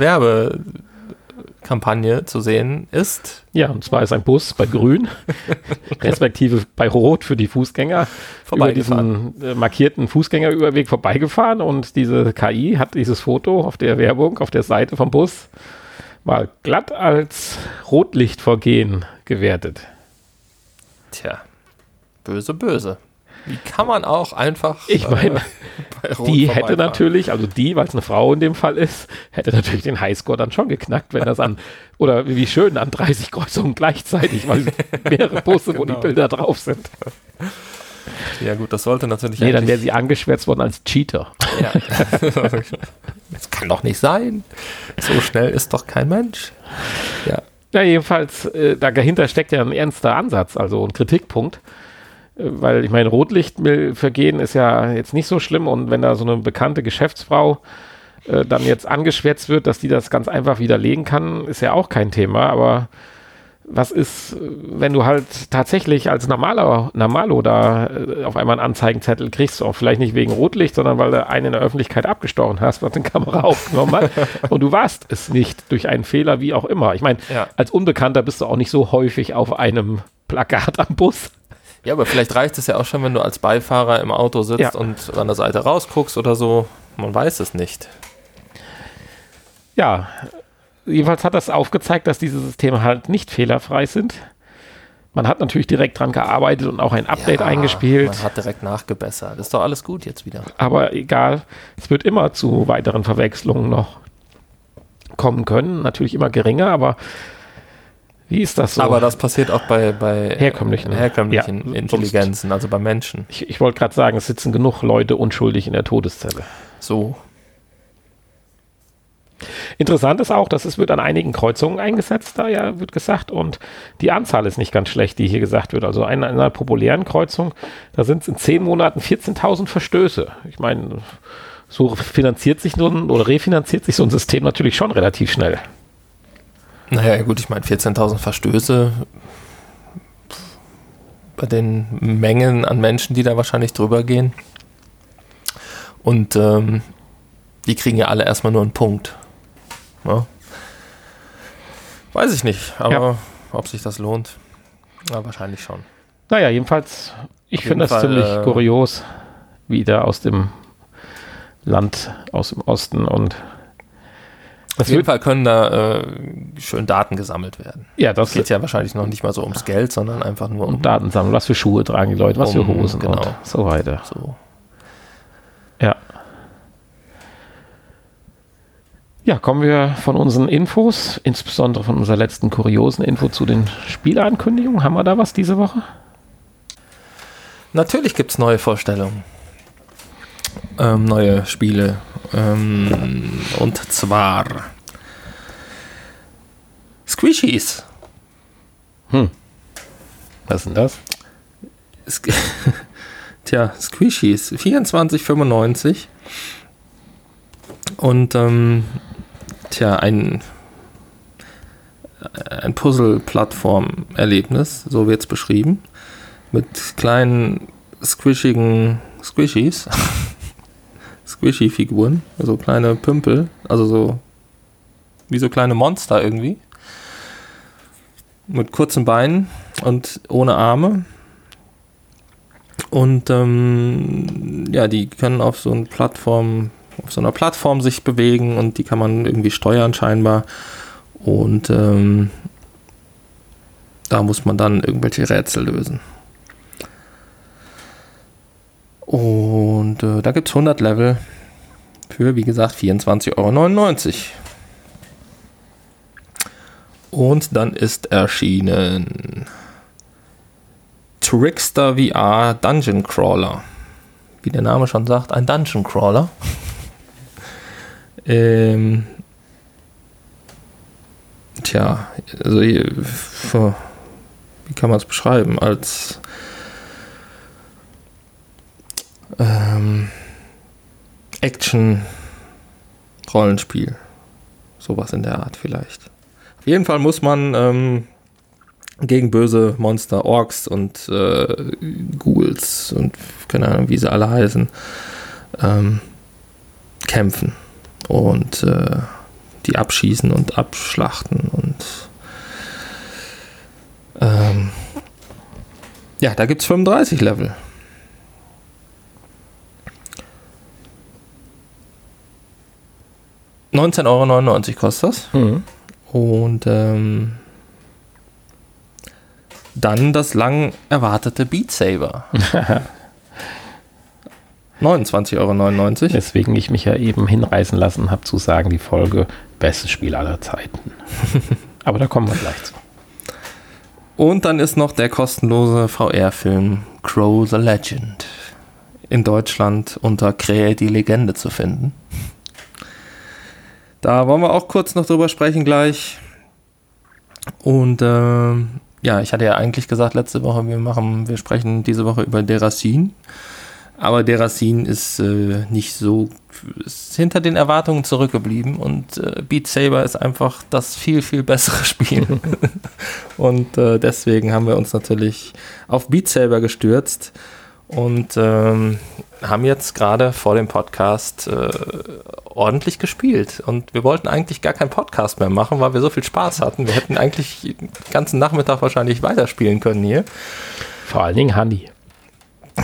Werbekampagne zu sehen ist. Ja, und zwar ist ein Bus bei Grün, respektive bei Rot für die Fußgänger, über Vorbeigefahren. diesen äh, markierten Fußgängerüberweg vorbeigefahren und diese KI hat dieses Foto auf der Werbung, auf der Seite vom Bus mal glatt als Rotlichtvergehen gewertet. Tja, böse, böse. Wie kann man auch einfach. Ich meine, bei Rot die hätte natürlich, also die, weil es eine Frau in dem Fall ist, hätte natürlich den Highscore dann schon geknackt, wenn das an, oder wie schön, an 30 Kreuzungen gleichzeitig, weil mehrere wo Genau. die Bilder drauf sind. Ja, gut, das sollte natürlich. Nee, dann wäre sie angeschwärzt worden als Cheater. Ja. das kann doch nicht sein. So schnell ist doch kein Mensch. Ja. Ja, jedenfalls, äh, dahinter steckt ja ein ernster Ansatz, also ein Kritikpunkt. Weil ich meine, Rotlichtvergehen ist ja jetzt nicht so schlimm und wenn da so eine bekannte Geschäftsfrau äh, dann jetzt angeschwärzt wird, dass die das ganz einfach widerlegen kann, ist ja auch kein Thema. Aber was ist, wenn du halt tatsächlich als normaler, Normalo da äh, auf einmal einen Anzeigenzettel kriegst, auch vielleicht nicht wegen Rotlicht, sondern weil du einen in der Öffentlichkeit abgestochen hast, was die Kamera aufgenommen hat und du warst es nicht durch einen Fehler, wie auch immer. Ich meine, Ja. als Unbekannter bist du auch nicht so häufig auf einem Plakat am Bus. Ja, aber vielleicht reicht es ja auch schon, wenn du als Beifahrer im Auto sitzt Ja. und an der Seite rausguckst oder so. Man weiß es nicht. Ja, jedenfalls hat das aufgezeigt, dass diese Systeme halt nicht fehlerfrei sind. Man hat natürlich direkt dran gearbeitet und auch ein Update Ja, eingespielt. Man hat direkt nachgebessert. Ist doch alles gut jetzt wieder. aber egal, es wird immer zu weiteren Verwechslungen noch kommen können. Natürlich immer geringer, aber wie ist das so? Aber das passiert auch bei, bei Herkömmlichen. herkömmlichen Ja, Intelligenzen, also bei Menschen. ich ich wollte gerade sagen, es sitzen genug Leute unschuldig in der Todeszelle. So. Interessant ist auch, dass es wird an einigen Kreuzungen eingesetzt, da ja wird gesagt, und die Anzahl ist nicht ganz schlecht, die hier gesagt wird. Also in einer populären Kreuzung, da sind es in zehn Monaten 14.000 Verstöße. Ich meine, so finanziert sich so ein, oder refinanziert sich so ein System natürlich schon relativ schnell. Naja, gut, ich meine, 14.000 Verstöße bei den Mengen an Menschen, die da wahrscheinlich drüber gehen. Und ähm, die kriegen ja alle erstmal nur einen Punkt. Ja. Weiß ich nicht, aber Ja. ob sich das lohnt, ja, wahrscheinlich schon. Naja, jedenfalls, ich finde das ziemlich äh, kurios, wie da aus dem Land, aus dem Osten und Auf jeden Fall können da äh, schön Daten gesammelt werden. ja, das geht ja wahrscheinlich noch nicht mal so ums Geld, sondern einfach nur um Daten sammeln, was für Schuhe tragen die Leute, was für Hosen genau. und so weiter. so. Ja. Ja, kommen wir von unseren Infos, insbesondere von unserer letzten kuriosen Info zu den Spieleankündigungen. Haben wir da was diese Woche? Natürlich gibt es neue Vorstellungen. Ähm, neue Spiele. Ähm, und zwar Squishies. Was ist denn das? Sk- Tja, Squishies. 24,95. Und ähm, tja, ein, ein Puzzle-Plattform-Erlebnis, so wird es beschrieben. Mit kleinen squishigen Squishies. Squishy-Figuren, also kleine Pümpel, also so wie so kleine Monster irgendwie. Mit kurzen Beinen und ohne Arme. Und ähm, ja, die können auf so einer Plattform, auf so einer Plattform sich bewegen und die kann man irgendwie steuern scheinbar. Und ähm, da muss man dann irgendwelche Rätsel lösen. Und äh, da gibt es 100 Level für, wie gesagt, 24,99 Euro. Und dann ist erschienen Trickster VR Dungeon Crawler. Wie der Name schon sagt, ein Dungeon Crawler. ähm, tja, also wie kann man es beschreiben? Als ähm, Action-Rollenspiel. Sowas in der Art vielleicht. Auf jeden Fall muss man ähm, gegen böse Monster, Orks und äh, Ghouls und keine Ahnung, wie sie alle heißen, ähm, kämpfen und äh, die abschießen und abschlachten und ähm, ja, da gibt es 35 Level. 19,99 Euro kostet das. Mhm. Und ähm, dann das lang erwartete Beat Saber. 29,99 Euro. Deswegen ich mich ja eben hinreißen lassen habe zu sagen, die Folge bestes Spiel aller Zeiten. Aber da kommen wir gleich zu. Und dann ist noch der kostenlose VR-Film Crow the Legend in Deutschland unter Krähe die Legende zu finden. Da wollen wir auch kurz noch drüber sprechen gleich. Und äh, ja, ich hatte ja eigentlich gesagt letzte Woche, wir machen, wir sprechen diese Woche über Derasin. Aber Derasin ist äh, nicht so, ist hinter den Erwartungen zurückgeblieben und äh, Beat Saber ist einfach das viel, viel bessere Spiel. und äh, deswegen haben wir uns natürlich auf Beat Saber gestürzt und ähm, haben jetzt gerade vor dem Podcast äh, ordentlich gespielt. Und wir wollten eigentlich gar keinen Podcast mehr machen, weil wir so viel Spaß hatten. Wir hätten eigentlich den ganzen Nachmittag wahrscheinlich weiterspielen können hier. Vor allen Dingen Handy.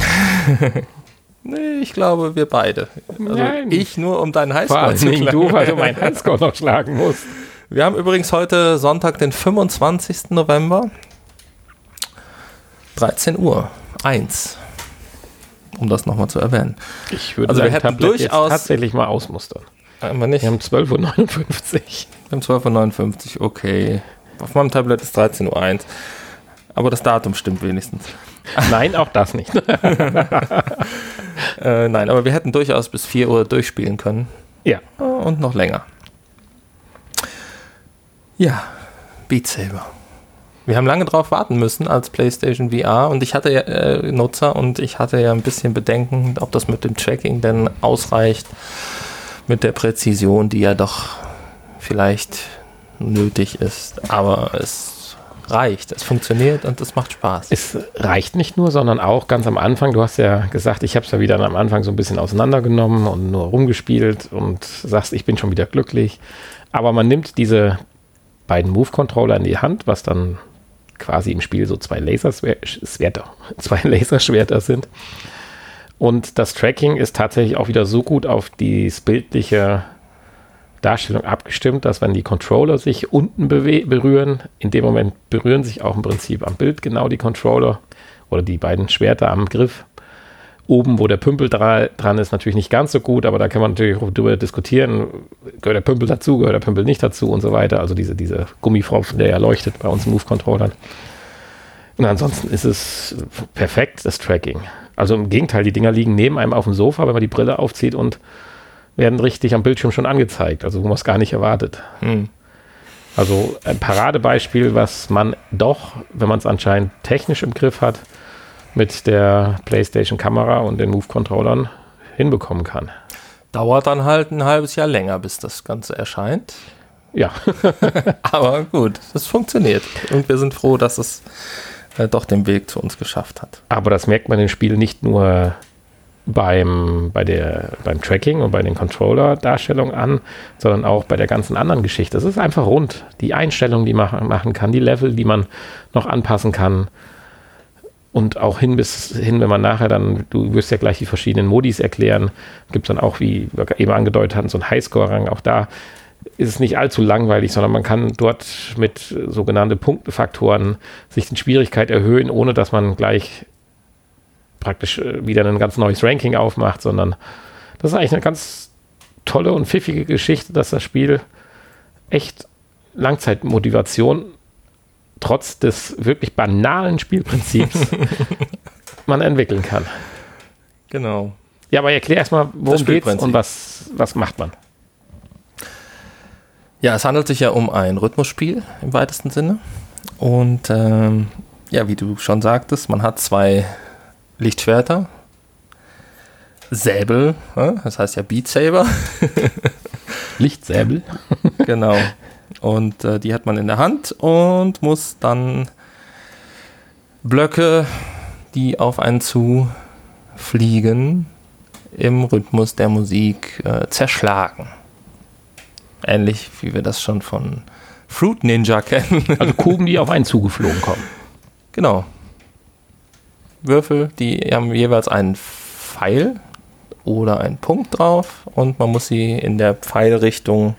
nee, ich glaube, wir beide. Also Nein. ich nur, um deinen Highscore Vor allen zu Dingen du, weil du meinen Highscore noch schlagen musst. Wir haben übrigens heute Sonntag, den 25. November. 13 Uhr. 1 um das nochmal zu erwähnen. Ich würde Also wir dein hätten Tablet durchaus- tatsächlich mal ausmustern. Einmal nicht. Wir haben 12.59 Uhr. Wir haben 12.59 Uhr, okay. Auf meinem Tablet ist 13.01 Uhr. Aber das Datum stimmt wenigstens. Nein, auch das nicht. Äh, nein, aber wir hätten durchaus bis 4 Uhr durchspielen können. ja. Und noch länger. Ja, Beat Saber. Wir haben lange drauf warten müssen als PlayStation VR und ich hatte ja äh, Nutzer und ich hatte ja ein bisschen Bedenken, ob das mit dem Tracking denn ausreicht, mit der Präzision, die ja doch vielleicht nötig ist. Aber es reicht, es funktioniert und es macht Spaß. Es reicht nicht nur, sondern auch ganz am Anfang, du hast ja gesagt, ich habe es ja wieder am Anfang so ein bisschen auseinandergenommen und nur rumgespielt und sagst, ich bin schon wieder glücklich. Aber man nimmt diese beiden Move-Controller in die Hand, was dann quasi im Spiel so zwei Laserschwerter, zwei Laserschwerter sind. Und das Tracking ist tatsächlich auch wieder so gut auf die bildliche Darstellung abgestimmt, dass wenn die Controller sich unten berühren, in dem Moment berühren sich auch im Prinzip am Bild genau die Controller oder die beiden Schwerter am Griff. Oben, wo der Pümpel dra dran ist, natürlich nicht ganz so gut, aber da kann man natürlich auch drüber diskutieren, gehört der Pümpel dazu, gehört der Pümpel nicht dazu und so weiter. Also diese, diese Gummifropfen, der ja leuchtet bei uns Move-Controllern. Und ansonsten ist es perfekt, das Tracking. Also im Gegenteil, die Dinger liegen neben einem auf dem Sofa, wenn man die Brille aufzieht und werden richtig am Bildschirm schon angezeigt, also wo man es gar nicht erwartet. Hm. Also ein Paradebeispiel, was man doch, wenn man es anscheinend technisch im Griff hat, mit der PlayStation-Kamera und den Move-Controllern hinbekommen kann. Dauert dann halt ein halbes Jahr länger, bis das Ganze erscheint. Ja, Aber gut, es funktioniert. Und wir sind froh, dass es äh, doch den Weg zu uns geschafft hat. aber das merkt man im Spiel nicht nur beim, bei der, beim Tracking und bei den Controller-Darstellungen an, sondern auch bei der ganzen anderen Geschichte. Es ist einfach rund. Die Einstellungen, die man machen, machen kann, die Level, die man noch anpassen kann. Und auch hin bis hin, wenn man nachher dann, du wirst ja gleich die verschiedenen Modis erklären, gibt es dann auch, wie wir eben angedeutet hatten, so einen Highscore-Rang. Auch da ist es nicht allzu langweilig, sondern man kann dort mit sogenannten Punktefaktoren sich die Schwierigkeit erhöhen, ohne dass man gleich praktisch äh, wieder ein ganz neues Ranking aufmacht, sondern das ist eigentlich eine ganz tolle und pfiffige Geschichte, dass das Spiel echt Langzeitmotivation trotz des wirklich banalen Spielprinzips man entwickeln kann. Genau. Ja, aber erklär erstmal, worum geht's und was, was macht man? Ja, es handelt sich ja um ein Rhythmusspiel im weitesten Sinne. Und ähm, ja, wie du schon sagtest, man hat zwei Lichtschwerter, Säbel, das heißt ja Beat Saber. Lichtsäbel. genau. Und äh, die hat man in der Hand und muss dann Blöcke, die auf einen zufliegen, im Rhythmus der Musik äh, zerschlagen. Ähnlich wie wir das schon von Fruit Ninja kennen. Also Kugeln, die auf einen zugeflogen kommen. Genau. Würfel, die haben jeweils einen Pfeil oder einen Punkt drauf und man muss sie in der Pfeilrichtung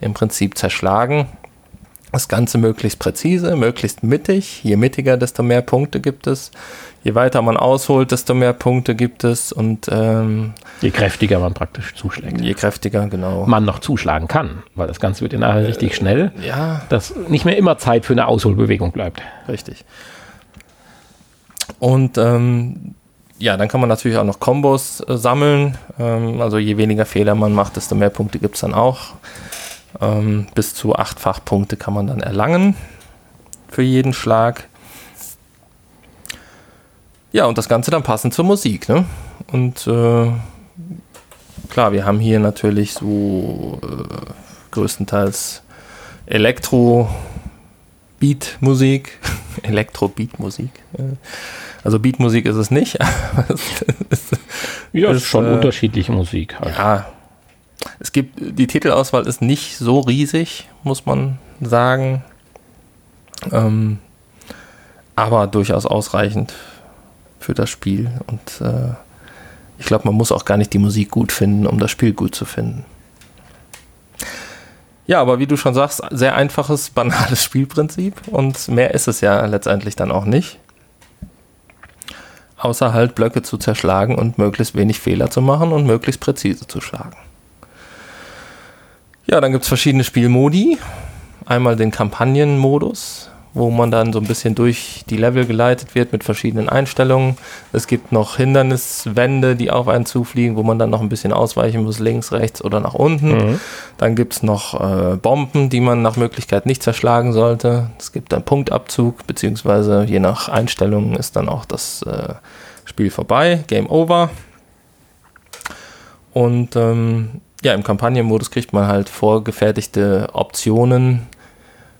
im Prinzip zerschlagen. Das Ganze möglichst präzise, möglichst mittig. Je mittiger, desto mehr Punkte gibt es. Je weiter man ausholt, desto mehr Punkte gibt es. Und ähm, je kräftiger man praktisch zuschlägt. Je kräftiger, genau. Man noch zuschlagen kann, weil das Ganze wird in nachher richtig schnell. Ja. Dass nicht mehr immer Zeit für eine Ausholbewegung bleibt. Richtig. Und ähm, ja, dann kann man natürlich auch noch Kombos äh, sammeln. Ähm, also je weniger Fehler man macht, desto mehr Punkte gibt es dann auch. Ähm, bis zu achtfach Punkte kann man dann erlangen für jeden Schlag. Ja, und das Ganze dann passend zur Musik. Ne? Und äh, klar, wir haben hier natürlich so äh, größtenteils Elektro-Beat-Musik. Elektro-Beat-Musik. Also Beat-Musik ist es nicht. ja, ist schon äh, unterschiedliche Musik. Halt. Ja, es gibt, die Titelauswahl ist nicht so riesig, muss man sagen. Ähm, aber durchaus ausreichend für das Spiel. Und äh, ich glaube, man muss auch gar nicht die Musik gut finden, um das Spiel gut zu finden. Ja, aber wie du schon sagst, sehr einfaches, banales Spielprinzip und mehr ist es ja letztendlich dann auch nicht. Außer halt Blöcke zu zerschlagen und möglichst wenig Fehler zu machen und möglichst präzise zu schlagen. Ja, dann gibt es verschiedene Spielmodi. Einmal den Kampagnenmodus, wo man dann so ein bisschen durch die Level geleitet wird mit verschiedenen Einstellungen. Es gibt noch Hinderniswände, die auf einen zufliegen, wo man dann noch ein bisschen ausweichen muss, links, rechts oder nach unten. Mhm. Dann gibt es noch äh, Bomben, die man nach Möglichkeit nicht zerschlagen sollte. Es gibt einen Punktabzug, beziehungsweise je nach Einstellungen ist dann auch das äh, Spiel vorbei, Game Over. Und ähm, ja, im Kampagnenmodus kriegt man halt vorgefertigte Optionen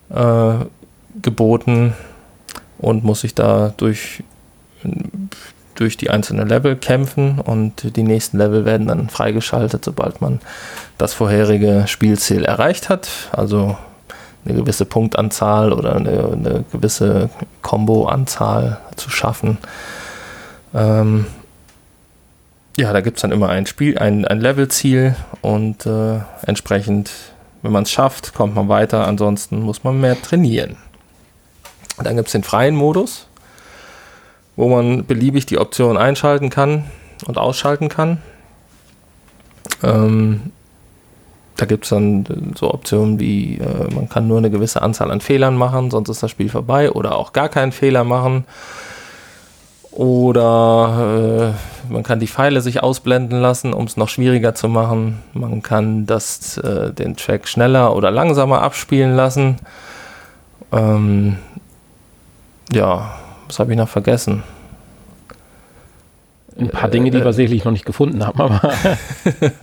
äh, geboten und muss sich da durch, durch die einzelnen Level kämpfen und die nächsten Level werden dann freigeschaltet, sobald man das vorherige Spielziel erreicht hat. Also eine gewisse Punktanzahl oder eine, eine gewisse Combo-Anzahl zu schaffen. Ähm, ja, da gibt es dann immer ein Spiel, ein, ein Levelziel und äh, entsprechend, wenn man es schafft, kommt man weiter, ansonsten muss man mehr trainieren. Dann gibt es den freien Modus, wo man beliebig die Option einschalten kann und ausschalten kann. Ähm, da gibt es dann so Optionen wie, äh, man kann nur eine gewisse Anzahl an Fehlern machen, sonst ist das Spiel vorbei oder auch gar keinen Fehler machen. Oder äh, man kann die Pfeile sich ausblenden lassen, um es noch schwieriger zu machen. Man kann das, äh, den Track schneller oder langsamer abspielen lassen. Ähm, ja, was habe ich noch vergessen? Ein paar Dinge, die äh, wir sicherlich noch nicht gefunden haben, aber.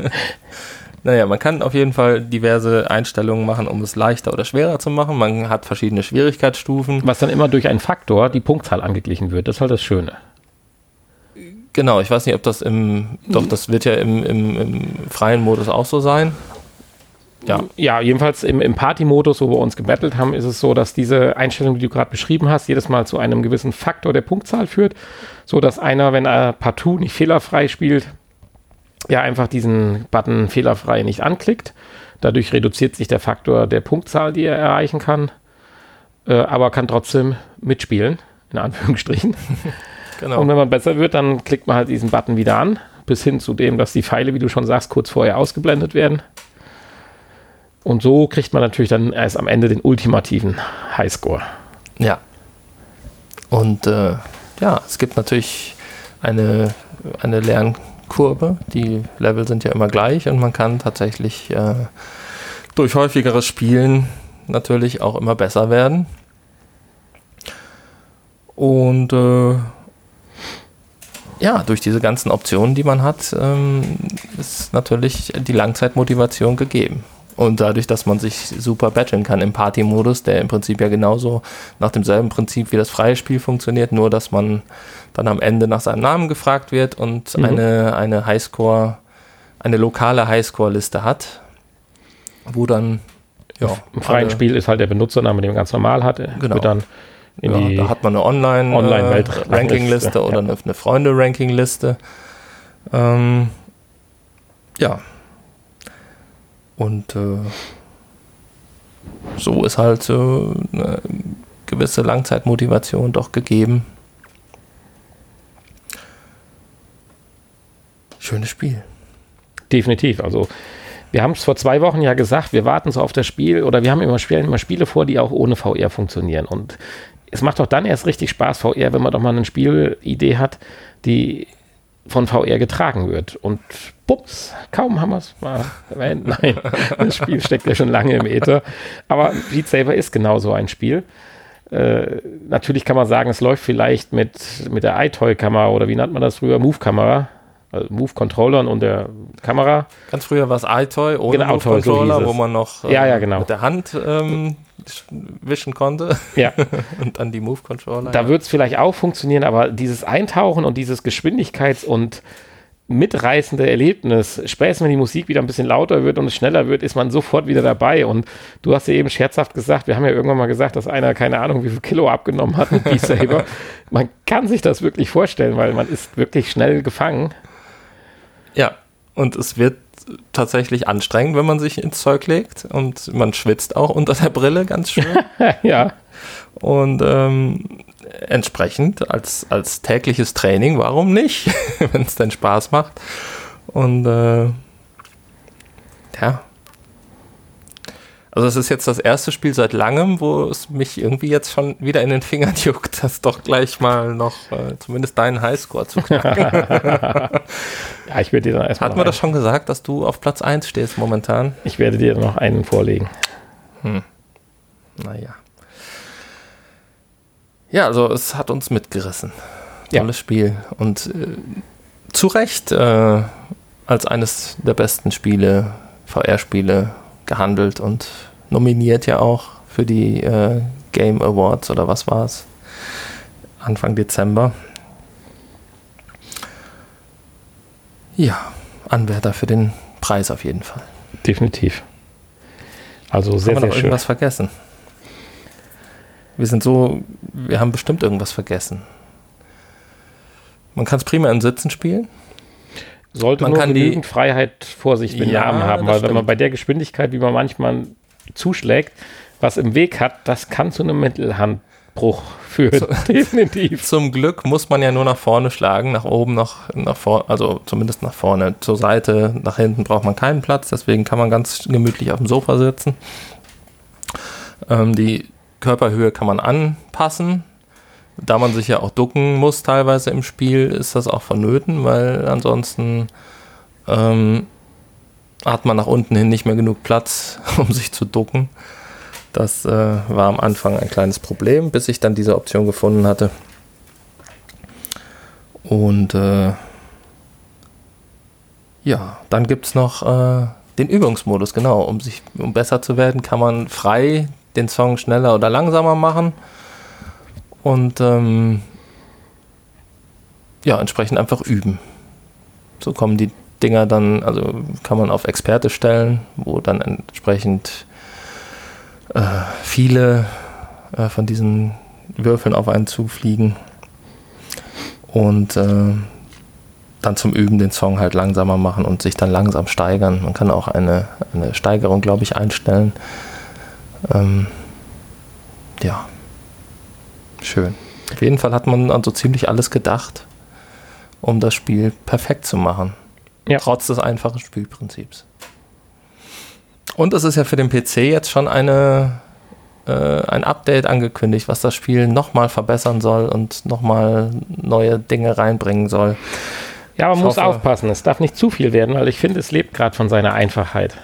Naja, man kann auf jeden Fall diverse Einstellungen machen, um es leichter oder schwerer zu machen. Man hat verschiedene Schwierigkeitsstufen. Was dann immer durch einen Faktor die Punktzahl angeglichen wird. Das ist halt das Schöne. Genau, ich weiß nicht, ob das im, doch, das wird ja im, im, im freien Modus auch so sein. Ja. ja, jedenfalls im, im Party-Modus, wo wir uns gebettelt haben, ist es so, dass diese Einstellung, die du gerade beschrieben hast, jedes Mal zu einem gewissen Faktor der Punktzahl führt, so dass einer, wenn er partout nicht fehlerfrei spielt, ja einfach diesen Button fehlerfrei nicht anklickt. Dadurch reduziert sich der Faktor der Punktzahl, die er erreichen kann, äh, aber kann trotzdem mitspielen, in Anführungsstrichen. Genau. Und wenn man besser wird, dann klickt man halt diesen Button wieder an, bis hin zu dem, dass die Pfeile, wie du schon sagst, kurz vorher ausgeblendet werden. Und so kriegt man natürlich dann erst am Ende den ultimativen Highscore. Ja. Und äh, ja, es gibt natürlich eine, eine Lernkurve. Die Level sind ja immer gleich und man kann tatsächlich äh, durch häufigeres Spielen natürlich auch immer besser werden. Und äh, ja, durch diese ganzen Optionen, die man hat, ähm, ist natürlich die Langzeitmotivation gegeben. Und dadurch, dass man sich super battlen kann im Party-Modus, der im Prinzip ja genauso nach demselben Prinzip wie das freie Spiel funktioniert, nur dass man dann am Ende nach seinem Namen gefragt wird und mhm. eine, eine Highscore, eine lokale Highscore-Liste hat, wo dann ja, Im freien Spiel ist halt der Benutzername, den man ganz normal hat. Genau. dann in ja, da hat man eine Online-Ranking-Liste Online oder eine, eine Freunde-Ranking-Liste. Ähm, ja, und äh, so ist halt äh, eine gewisse Langzeitmotivation doch gegeben. Schönes Spiel. Definitiv. Also wir haben es vor zwei Wochen ja gesagt, wir warten so auf das Spiel oder wir haben immer, immer Spiele vor, die auch ohne VR funktionieren. Und es macht doch dann erst richtig Spaß, VR, wenn man doch mal eine Spielidee hat, die von VR getragen wird. Und bups, kaum haben wir es mal erwähnt. Nein, das Spiel steckt ja schon lange im Äther. Aber Beat Saber ist genau so ein Spiel. Äh, natürlich kann man sagen, es läuft vielleicht mit, mit der iToy-Kamera oder wie nennt man das früher? Move-Kamera. Also Move-Controllern und der Kamera. Ganz früher war es iToy ohne genau, Move-Controller, so wo man noch äh, ja, ja, genau. mit der Hand ähm, wischen konnte. Ja. und dann die Move-Controller. Da ja. wird es vielleicht auch funktionieren, aber dieses Eintauchen und dieses Geschwindigkeits- und mitreißende Erlebnis. Spätestens, wenn die Musik wieder ein bisschen lauter wird und es schneller wird, ist man sofort wieder dabei. Und du hast ja eben scherzhaft gesagt, wir haben ja irgendwann mal gesagt, dass einer keine Ahnung, wie viel Kilo abgenommen hat mit Beat Saber. man kann sich das wirklich vorstellen, weil man ist wirklich schnell gefangen. Ja, und es wird tatsächlich anstrengend, wenn man sich ins Zeug legt und man schwitzt auch unter der Brille ganz schön. ja. Und ähm, entsprechend als, als tägliches Training, warum nicht, wenn es denn Spaß macht. Und äh, ja. Also es ist jetzt das erste Spiel seit langem, wo es mich irgendwie jetzt schon wieder in den Fingern juckt, das doch gleich mal noch äh, zumindest deinen Highscore zu knacken. ja, ich werde dir dann erstmal. Hat man das schon gesagt, dass du auf Platz 1 stehst momentan? Ich werde dir noch einen vorlegen. Hm. Naja. Ja, also es hat uns mitgerissen. Ja. Tolles Spiel. Und äh, zu Recht äh, als eines der besten Spiele, VR-Spiele gehandelt und nominiert ja auch für die äh, Game Awards oder was war es? Anfang Dezember. Ja, Anwärter für den Preis auf jeden Fall. Definitiv. Also sehr, Haben wir sehr noch schön. irgendwas vergessen? Wir sind so, wir haben bestimmt irgendwas vergessen. Man kann es prima im Sitzen spielen. Sollte man kann genügend die, Freiheit vor sich den ja, Namen haben, weil stimmt. wenn man bei der Geschwindigkeit, wie man manchmal zuschlägt, was im Weg hat, das kann zu einem Mittelhandbruch führen. So, Definitiv. Zum Glück muss man ja nur nach vorne schlagen, nach oben, nach, nach vorne, also zumindest nach vorne. Zur Seite, nach hinten braucht man keinen Platz, deswegen kann man ganz gemütlich auf dem Sofa sitzen. Ähm, die Körperhöhe kann man anpassen. Da man sich ja auch ducken muss teilweise im Spiel, ist das auch vonnöten, weil ansonsten ähm, hat man nach unten hin nicht mehr genug Platz, um sich zu ducken. Das äh, war am Anfang ein kleines Problem, bis ich dann diese Option gefunden hatte. Und äh, ja, dann gibt es noch äh, den Übungsmodus, genau. Um, sich, um besser zu werden, kann man frei den Song schneller oder langsamer machen und ähm, ja, entsprechend einfach üben. So kommen die Dinger dann, also kann man auf Experte stellen, wo dann entsprechend äh, viele äh, von diesen Würfeln auf einen zufliegen und äh, dann zum Üben den Song halt langsamer machen und sich dann langsam steigern. Man kann auch eine, eine Steigerung, glaube ich, einstellen. Ähm, ja, schön. Auf jeden Fall hat man an so ziemlich alles gedacht, um das Spiel perfekt zu machen. Ja. Trotz des einfachen Spielprinzips. Und es ist ja für den PC jetzt schon eine, äh, ein Update angekündigt, was das Spiel nochmal verbessern soll und nochmal neue Dinge reinbringen soll. Ja, man Ich muss hoffe- aufpassen. Es darf nicht zu viel werden, weil ich finde, es lebt gerade von seiner Einfachheit.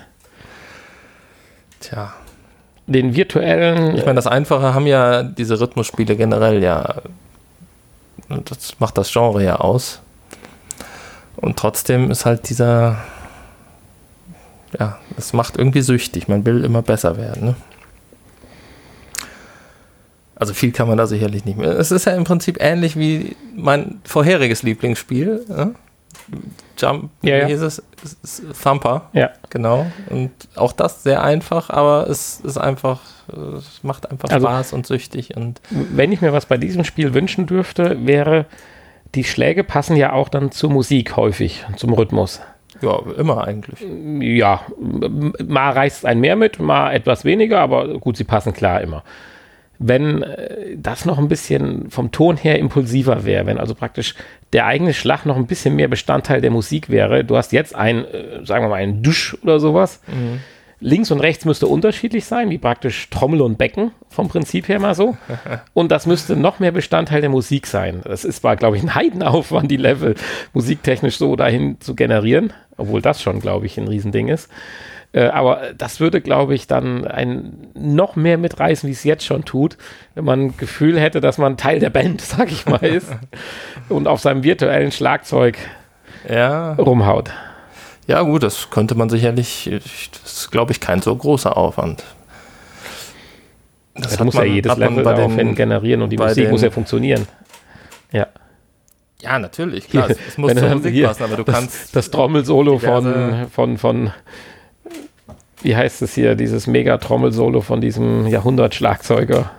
Tja. Den virtuellen. Ich meine, das Einfache haben ja diese Rhythmusspiele generell ja. Das macht das Genre ja aus. Und trotzdem ist halt dieser. Ja, es macht irgendwie süchtig. Man will immer besser werden. Ne? Also viel kann man da sicherlich nicht mehr. Es ist ja im Prinzip ähnlich wie mein vorheriges Lieblingsspiel. Ne? Jump, Ja, ja. wie hieß es? Thumper. ja, Genau. Und auch das sehr einfach, aber es ist einfach, es macht einfach Also- Spaß und süchtig und wenn ich mir was bei diesem Spiel wünschen dürfte, wäre, die Schläge passen ja auch dann zur Musik häufig, zum Rhythmus. ja, immer eigentlich. Ja, mal reißt ein mehr mit, mal etwas weniger, aber gut, sie passen klar immer. Wenn äh, das noch ein bisschen vom Ton her impulsiver wäre, wenn also praktisch der eigene Schlag noch ein bisschen mehr Bestandteil der Musik wäre, du hast jetzt ein, äh, sagen wir mal, ein Dusch oder sowas. Links und rechts müsste unterschiedlich sein, wie praktisch Trommel und Becken vom Prinzip her mal so. Und das müsste noch mehr Bestandteil der Musik sein. Das ist zwar, glaube ich, ein Heidenaufwand, die Level musiktechnisch so dahin zu generieren, obwohl das schon, glaube ich, ein Riesending ist. Äh, aber das würde, glaube ich, dann ein noch mehr mitreißen, wie es jetzt schon tut, wenn man ein Gefühl hätte, dass man Teil der Band, sag ich mal, ist und auf seinem virtuellen Schlagzeug Ja, rumhaut. ja gut, das könnte man sicherlich, ich- das ist glaube ich kein so großer Aufwand. Das hat muss man- ja jedes Level bei daraufhin den- generieren und die Musik den- muss ja funktionieren. Ja. Ja, natürlich, klar, es, es muss zur Musik hier passen, aber du das, kannst, das Trommelsolo von, von, von, wie heißt es hier, dieses Mega-Trommelsolo von diesem Jahrhundert-Schlagzeuger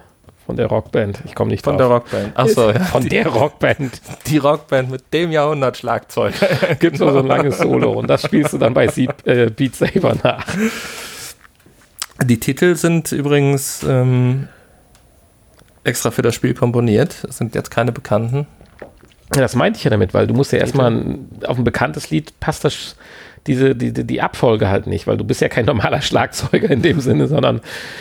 von der Rockband. Ich komme nicht von drauf. der Rockband. Achso, ja, Von der Rockband die Rockband mit dem Jahrhundertschlagzeug. gibt es nur so ein langes Solo und das spielst du dann bei Seed, äh, Beat Saber nach. Die Titel sind übrigens ähm, extra für das Spiel komponiert. Das sind jetzt keine bekannten. Ja, das meinte ich ja damit, weil du musst ja erstmal auf ein bekanntes Lied passt das diese, die, die die Abfolge halt nicht, weil du bist ja kein normaler Schlagzeuger in dem Sinne, sondern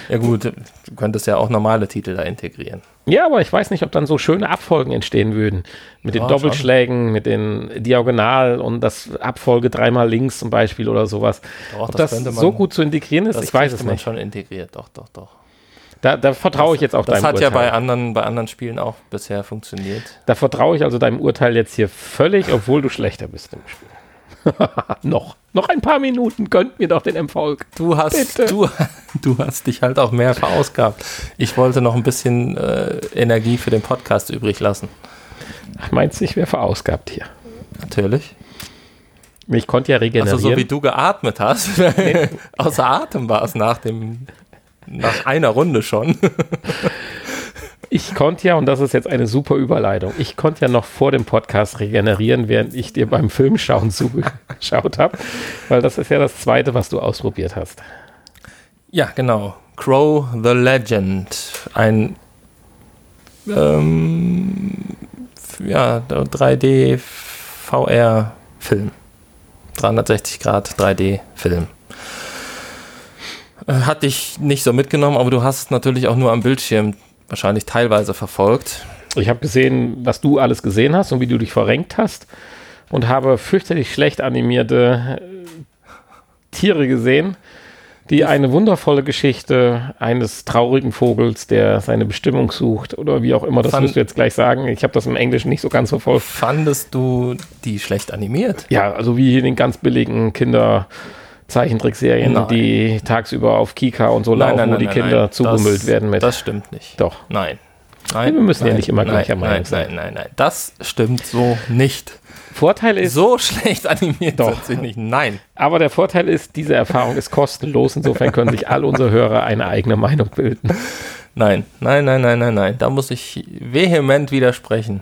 Ja gut, du könntest ja auch normale Titel da integrieren. Ja, aber ich weiß nicht, ob dann so schöne Abfolgen entstehen würden. Mit den Ja, Doppelschlägen, mit den Diagonal und das Abfolge dreimal links zum Beispiel oder sowas. Doch, ob das, so gut zu integrieren ist, das ich weiß es man nicht. schon integriert, doch, doch, doch. Da, da vertraue ich jetzt auch Das deinem hat ja Urteil. bei anderen, bei anderen Spielen auch bisher funktioniert. da vertraue ich also deinem Urteil jetzt hier völlig, obwohl du schlechter bist im Spiel. noch. Noch ein paar Minuten, gönnt mir doch den Erfolg. Du hast, Bitte. du, du hast dich halt auch mehr verausgabt. Ich wollte noch ein bisschen äh, Energie für den Podcast übrig lassen. Ach, meinst du, ich wäre verausgabt hier? Natürlich. Ich konnte ja regenerieren. Also so wie du geatmet hast, außer Atem war es nach dem nach einer Runde schon. Ich konnte ja, und das ist jetzt eine super Überleitung, ich konnte ja noch vor dem Podcast regenerieren, während ich dir beim Filmschauen zugeschaut habe, weil das ist ja das Zweite, was du ausprobiert hast. Ja, genau. Crow the Legend. Ein ähm, ja, 3D VR Film. 360 Grad 3D Film. Äh, Hat dich nicht so mitgenommen, aber du hast natürlich auch nur am Bildschirm wahrscheinlich teilweise verfolgt. Ich habe gesehen, was du alles gesehen hast und wie du dich verrenkt hast und habe fürchterlich schlecht animierte äh, Tiere gesehen, die eine wundervolle Geschichte eines traurigen Vogels, der seine Bestimmung sucht oder wie auch immer, das Fand- wirst du jetzt gleich sagen. Ich habe das im Englischen nicht so ganz verfolgt. Fandest du die schlecht animiert? Ja, also wie den ganz billigen Kinder-Zeichentrickserien, Nein. die tagsüber auf Kika und so laufen, wo die Kinder zugemüllt werden mit. Das stimmt nicht. Doch. Nein. Ja, wir müssen ja nein, nicht immer nein, gleicher Meinung nein, sein. Nein, nein, nein. Das stimmt so nicht. Vorteil ist, So schlecht animiert Doch. sind sie nicht. Nein. aber der Vorteil ist, diese Erfahrung ist kostenlos. Insofern können sich all unsere Hörer eine eigene Meinung bilden. Nein, nein, nein, nein, nein, nein. Da muss ich vehement widersprechen.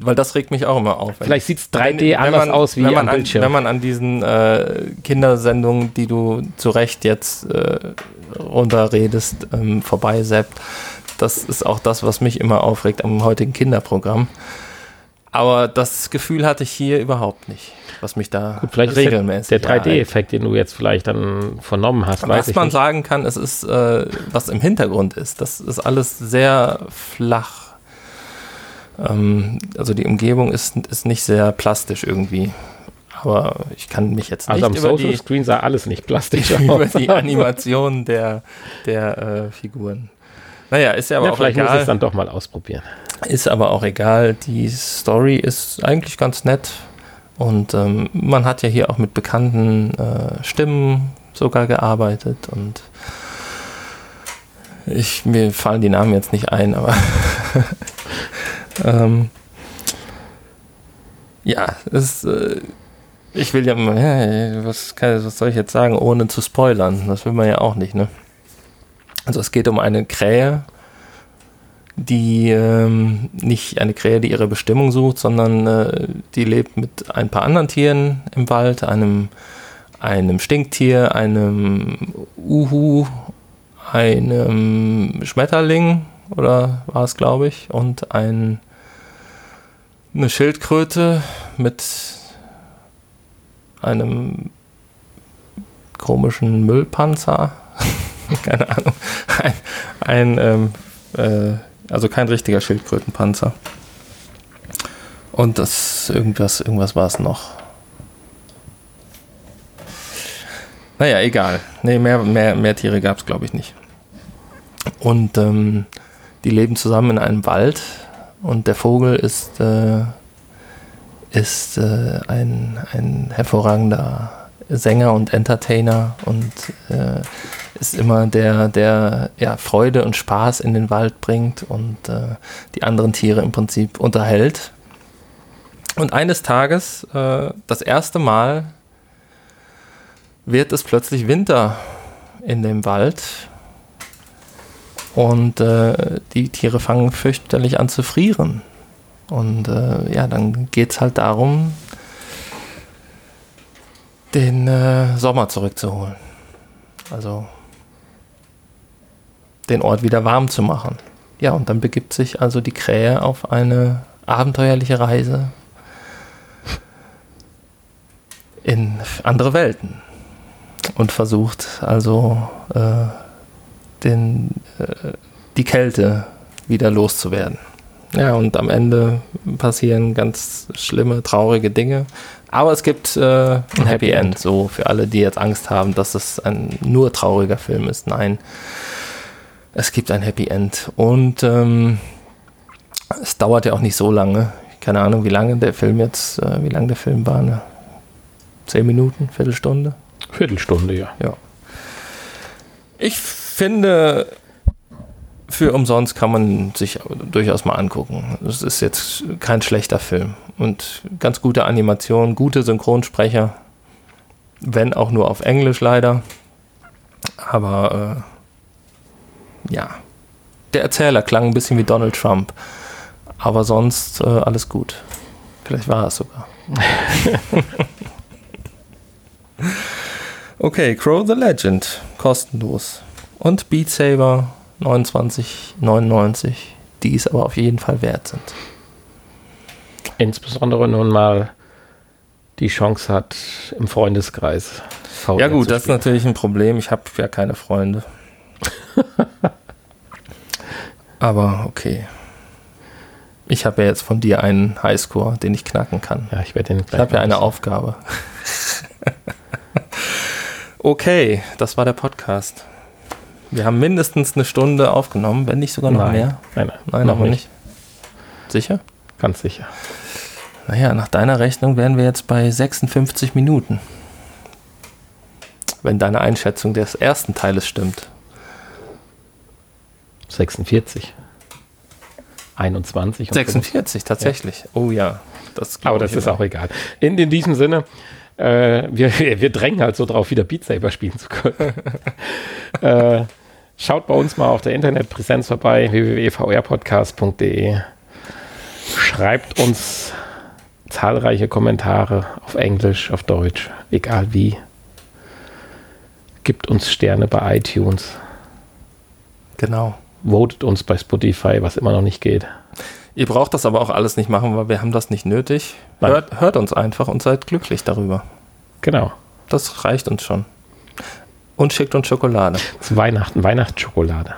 Weil das regt mich auch immer auf. Wenn- Vielleicht sieht es wenn- 3D wenn anders man- aus wie wenn am man an, Bildschirm. Wenn man an diesen äh, Kindersendungen, die du zu Recht jetzt äh, runterredest, ähm, vorbeiseppt, Das ist auch das, was mich immer aufregt am heutigen Kinderprogramm. Aber das Gefühl hatte ich hier überhaupt nicht, was mich da Gut, vielleicht regelmäßig. Ist der, der 3D-Effekt, den du jetzt vielleicht dann vernommen hast, was man nicht. sagen kann, es ist, äh, was im Hintergrund ist, das ist alles sehr flach. Ähm, also die Umgebung ist, ist nicht sehr plastisch irgendwie. Aber ich kann mich jetzt also nicht also am über Social die, Screen sah alles nicht plastisch aus. über die Animation der, der äh, Figuren. Naja, ist ja aber ja, auch vielleicht egal. muss es dann doch mal ausprobieren. Ist aber auch egal. Die Story ist eigentlich ganz nett. Und ähm, man hat ja hier auch mit bekannten äh, Stimmen sogar gearbeitet. Und ich, mir fallen die Namen jetzt nicht ein, aber ähm, ja, es, äh, ich will ja, ja was, was soll ich jetzt sagen, ohne zu spoilern? Das will man ja auch nicht, ne? Also es geht um eine Krähe, die ähm, nicht eine Krähe, die ihre Bestimmung sucht, sondern äh, die lebt mit ein paar anderen Tieren im Wald, einem, einem Stinktier, einem Uhu, einem Schmetterling oder war es, glaube ich, und ein, eine Schildkröte mit einem komischen Müllpanzer. Keine Ahnung. Ein, ein ähm, äh, also kein richtiger Schildkrötenpanzer. Und das irgendwas, irgendwas war es noch. Naja, egal. Nee, mehr, mehr, mehr Tiere gab es, glaube ich, nicht. Und ähm, die leben zusammen in einem Wald und der Vogel ist, äh, ist äh, ein, ein hervorragender Sänger und Entertainer und äh, ist immer der, der ja, Freude und Spaß in den Wald bringt und äh, die anderen Tiere im Prinzip unterhält. Und eines Tages, äh, das erste Mal, wird es plötzlich Winter in dem Wald und äh, die Tiere fangen fürchterlich an zu frieren. Und äh, ja, dann geht es halt darum, den äh, Sommer zurückzuholen. Also den Ort wieder warm zu machen. Ja, und dann begibt sich also die Krähe auf eine abenteuerliche Reise in andere Welten und versucht also äh, den, äh, die Kälte wieder loszuwerden. Ja, und am Ende passieren ganz schlimme, traurige Dinge. Aber es gibt äh, ein Happy End, so für alle, die jetzt Angst haben, dass es ein nur trauriger Film ist. Nein, es gibt ein Happy End. Und ähm, es dauert ja auch nicht so lange. Keine Ahnung, wie lange der Film jetzt, äh, wie lange der Film war. Ne? Zehn Minuten, Viertelstunde? Viertelstunde, ja. Ja. Ich finde, für umsonst kann man sich durchaus mal angucken. Es ist jetzt kein schlechter Film. Und ganz gute Animation, gute Synchronsprecher. Wenn auch nur auf Englisch leider. Aber äh, ja. Der Erzähler klang ein bisschen wie Donald Trump. Aber sonst äh, alles gut. Vielleicht war es sogar. okay, Crow the Legend. Kostenlos. Und Beat Saber 29,99, die es aber auf jeden Fall wert sind. Insbesondere nun mal die Chance hat, im Freundeskreis. VR ja gut, das ist natürlich ein Problem. Ich habe ja keine Freunde. aber okay. Ich habe ja jetzt von dir einen Highscore, den ich knacken kann. Ja, ich werde den Ich habe ja eine Aufgabe. okay, das war der Podcast. Wir haben mindestens eine Stunde aufgenommen, wenn nicht sogar noch nein. mehr. Nein, nein, nein noch nicht. nicht. Sicher? Ganz sicher. Naja, nach deiner Rechnung wären wir jetzt bei 56 Minuten. Wenn deine Einschätzung des ersten Teiles stimmt. 46. 21. 46, tatsächlich. Ja. Oh ja. Das Aber das ist immer. auch egal. In, in diesem Sinne, äh, wir, wir drängen halt so drauf, wieder Beat Saber spielen zu können. äh, schaut bei uns mal auf der Internetpräsenz vorbei, www.vrpodcast.de. Schreibt uns zahlreiche Kommentare auf Englisch, auf Deutsch, egal wie. Gibt uns Sterne bei iTunes. Genau. votet uns bei Spotify, was immer noch nicht geht. Ihr braucht das aber auch alles nicht machen, weil wir haben das nicht nötig. Hört, hört uns einfach und seid glücklich darüber. Genau. Das reicht uns schon. Und schickt uns Schokolade. Zu Weihnachten, Weihnachtsschokolade.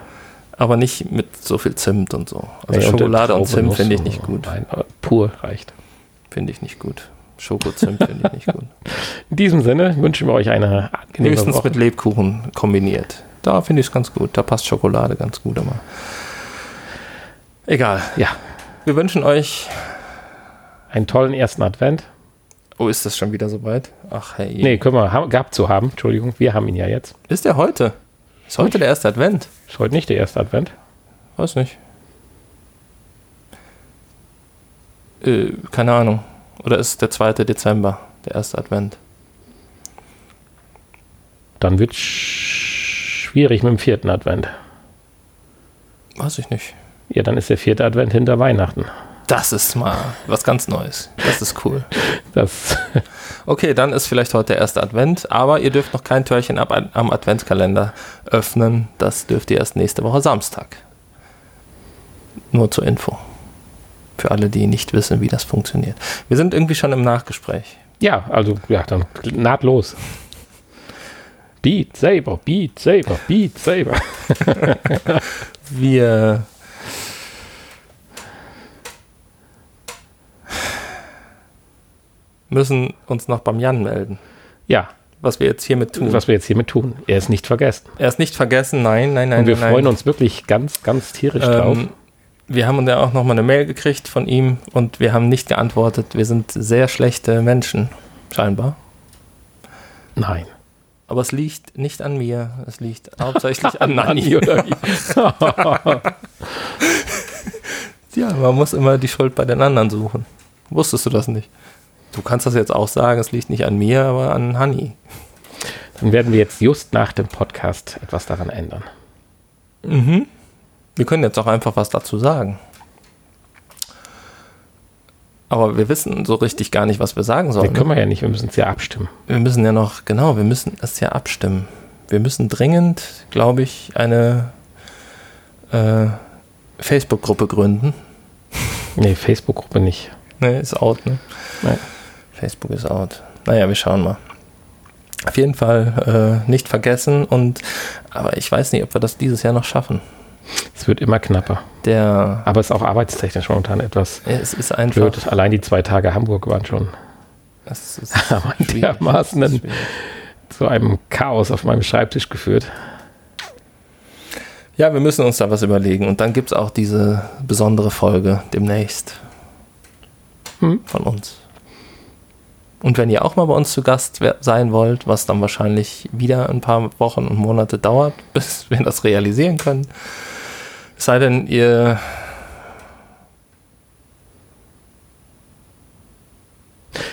Aber nicht mit so viel Zimt und so. Also Nee, und Schokolade und Traube, Zimt finde ich und nicht gut. Nein, aber pur reicht. Finde ich nicht gut. Schokozimt finde ich nicht gut. In diesem Sinne wünschen wir euch eine angenehme Höchstens Woche. mit Lebkuchen kombiniert. Da finde ich es ganz gut. Da passt Schokolade ganz gut immer. Egal. Ja, Wir wünschen euch. einen tollen ersten Advent. Oh, ist das schon wieder soweit? Ach hey. Nee, können wir ha- gehabt zu haben. Entschuldigung, wir haben ihn ja jetzt. Ist der heute? Ist heute der erste Advent? Ist heute nicht der erste Advent. Weiß nicht. Äh, keine Ahnung. Oder ist der 2. Dezember, der erste Advent? Dann wird schwierig mit dem vierten Advent. Weiß ich nicht. Ja, dann ist der vierte Advent hinter Weihnachten. Das ist mal was ganz Neues. Das ist cool. Das, Okay, dann ist vielleicht heute der erste Advent, aber ihr dürft noch kein Türchen ab, am Adventskalender öffnen. Das dürft ihr erst nächste Woche Samstag. Nur zur Info. Für alle, die nicht wissen, wie das funktioniert. Wir sind irgendwie schon im Nachgespräch. ja, also, ja, dann nahtlos. Beat Saber, Beat Saber, Beat Saber. Wir müssen uns noch beim Jan melden, Ja, was wir jetzt hiermit tun. was wir jetzt hiermit tun. Er ist nicht vergessen. er ist nicht vergessen, nein, nein, nein. Und wir nein, freuen nein. uns wirklich ganz, ganz tierisch drauf. Ähm, wir haben ja auch nochmal eine Mail gekriegt von ihm und wir haben nicht geantwortet. Wir sind sehr schlechte Menschen, scheinbar. Nein. Aber es liegt nicht an mir, es liegt hauptsächlich an Nani. Nani oder wie? Ja, man muss immer die Schuld bei den anderen suchen. Wusstest du das nicht? Du kannst das jetzt auch sagen, es liegt nicht an mir, aber an Hani. Dann werden wir jetzt just nach dem Podcast etwas daran ändern. Mhm. Wir können jetzt auch einfach was dazu sagen. Aber wir wissen so richtig gar nicht, was wir sagen sollen. können wir ja nicht, wir müssen es ja abstimmen. Wir müssen ja noch, genau, wir müssen es ja abstimmen. Wir müssen dringend, glaube ich, eine äh, Facebook-Gruppe gründen. Nee, Facebook-Gruppe nicht. Ne, ist out, ne? Nee. Facebook ist out. Naja, wir schauen mal. Auf jeden Fall äh, nicht vergessen und aber ich weiß nicht, ob wir das dieses Jahr noch schaffen. Es wird immer knapper. Der Aber es ist auch arbeitstechnisch momentan etwas es ist einfach blöd. Allein die zwei Tage Hamburg waren schon dermaßen schwierig. zu einem Chaos auf meinem Schreibtisch geführt. Ja, wir müssen uns da was überlegen und dann gibt es auch diese besondere Folge demnächst Hm. von uns. Und wenn ihr auch mal bei uns zu Gast sein wollt, was dann wahrscheinlich wieder ein paar Wochen und Monate dauert, bis wir das realisieren können, es sei denn, ihr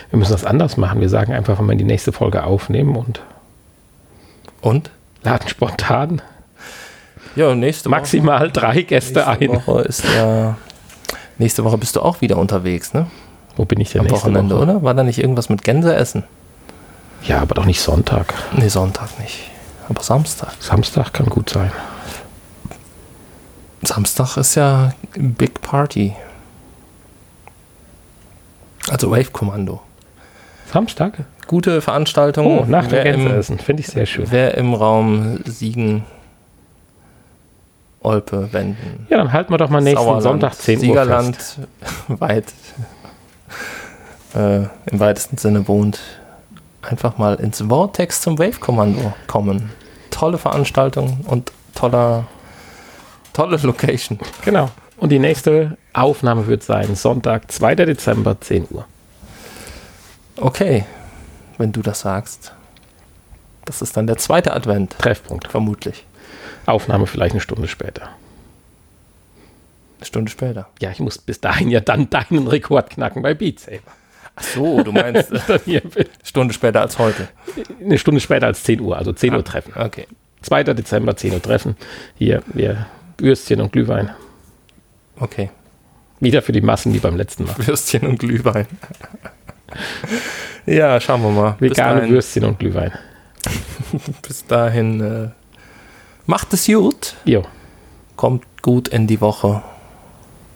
Wir müssen das anders machen. Wir sagen einfach, wenn wir die nächste Folge aufnehmen und und? laden spontan Ja, nächste maximal drei Gäste Woche, nächste ein. Woche ist ja nächste Woche bist du auch wieder unterwegs, ne? Wo bin ich denn Am Wochenende, Woche? oder? War da nicht irgendwas mit Gänse essen? Ja, aber doch nicht Sonntag. Nee, Sonntag nicht. Aber Samstag. Samstag kann gut sein. Samstag ist ja Big Party. Also Wave Kommando. Samstag? Gute Veranstaltung. Oh, nach dem wer, im, Gänseessen. Finde ich sehr schön. wer im Raum Siegen, Olpe, Wenden, Ja, dann halten wir doch mal nächsten Sauerland, Sonntag 10 Uhr Siegerland weit äh, im weitesten Sinne wohnt, einfach mal ins Vortex zum Wave Kommando kommen. Tolle Veranstaltung und toller, tolle Location. Genau. Und die nächste Aufnahme wird sein Sonntag, 2. Dezember, 10 Uhr. Okay, wenn du das sagst. Das ist dann der zweite Advent, Treffpunkt. vermutlich. Aufnahme vielleicht eine Stunde später. Eine Stunde später. Ja, ich muss bis dahin ja dann deinen Rekord knacken bei Beat Saber. Ach so, du meinst äh, hier Stunde später als heute. eine Stunde später als 10 Uhr, also 10 Uhr treffen. Okay. 2. Dezember, 10 Uhr treffen. Hier, wir Würstchen und Glühwein. Okay. Wieder für die Massen wie beim letzten Mal. Würstchen und Glühwein. ja, schauen wir mal. Vegane dahin, Würstchen und Glühwein. bis dahin äh, macht es gut. Jo, kommt gut in die Woche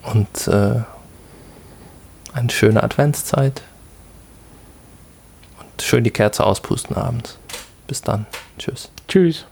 und äh, eine schöne Adventszeit. Schön die Kerze auspusten abends. Bis dann. Tschüss. Tschüss.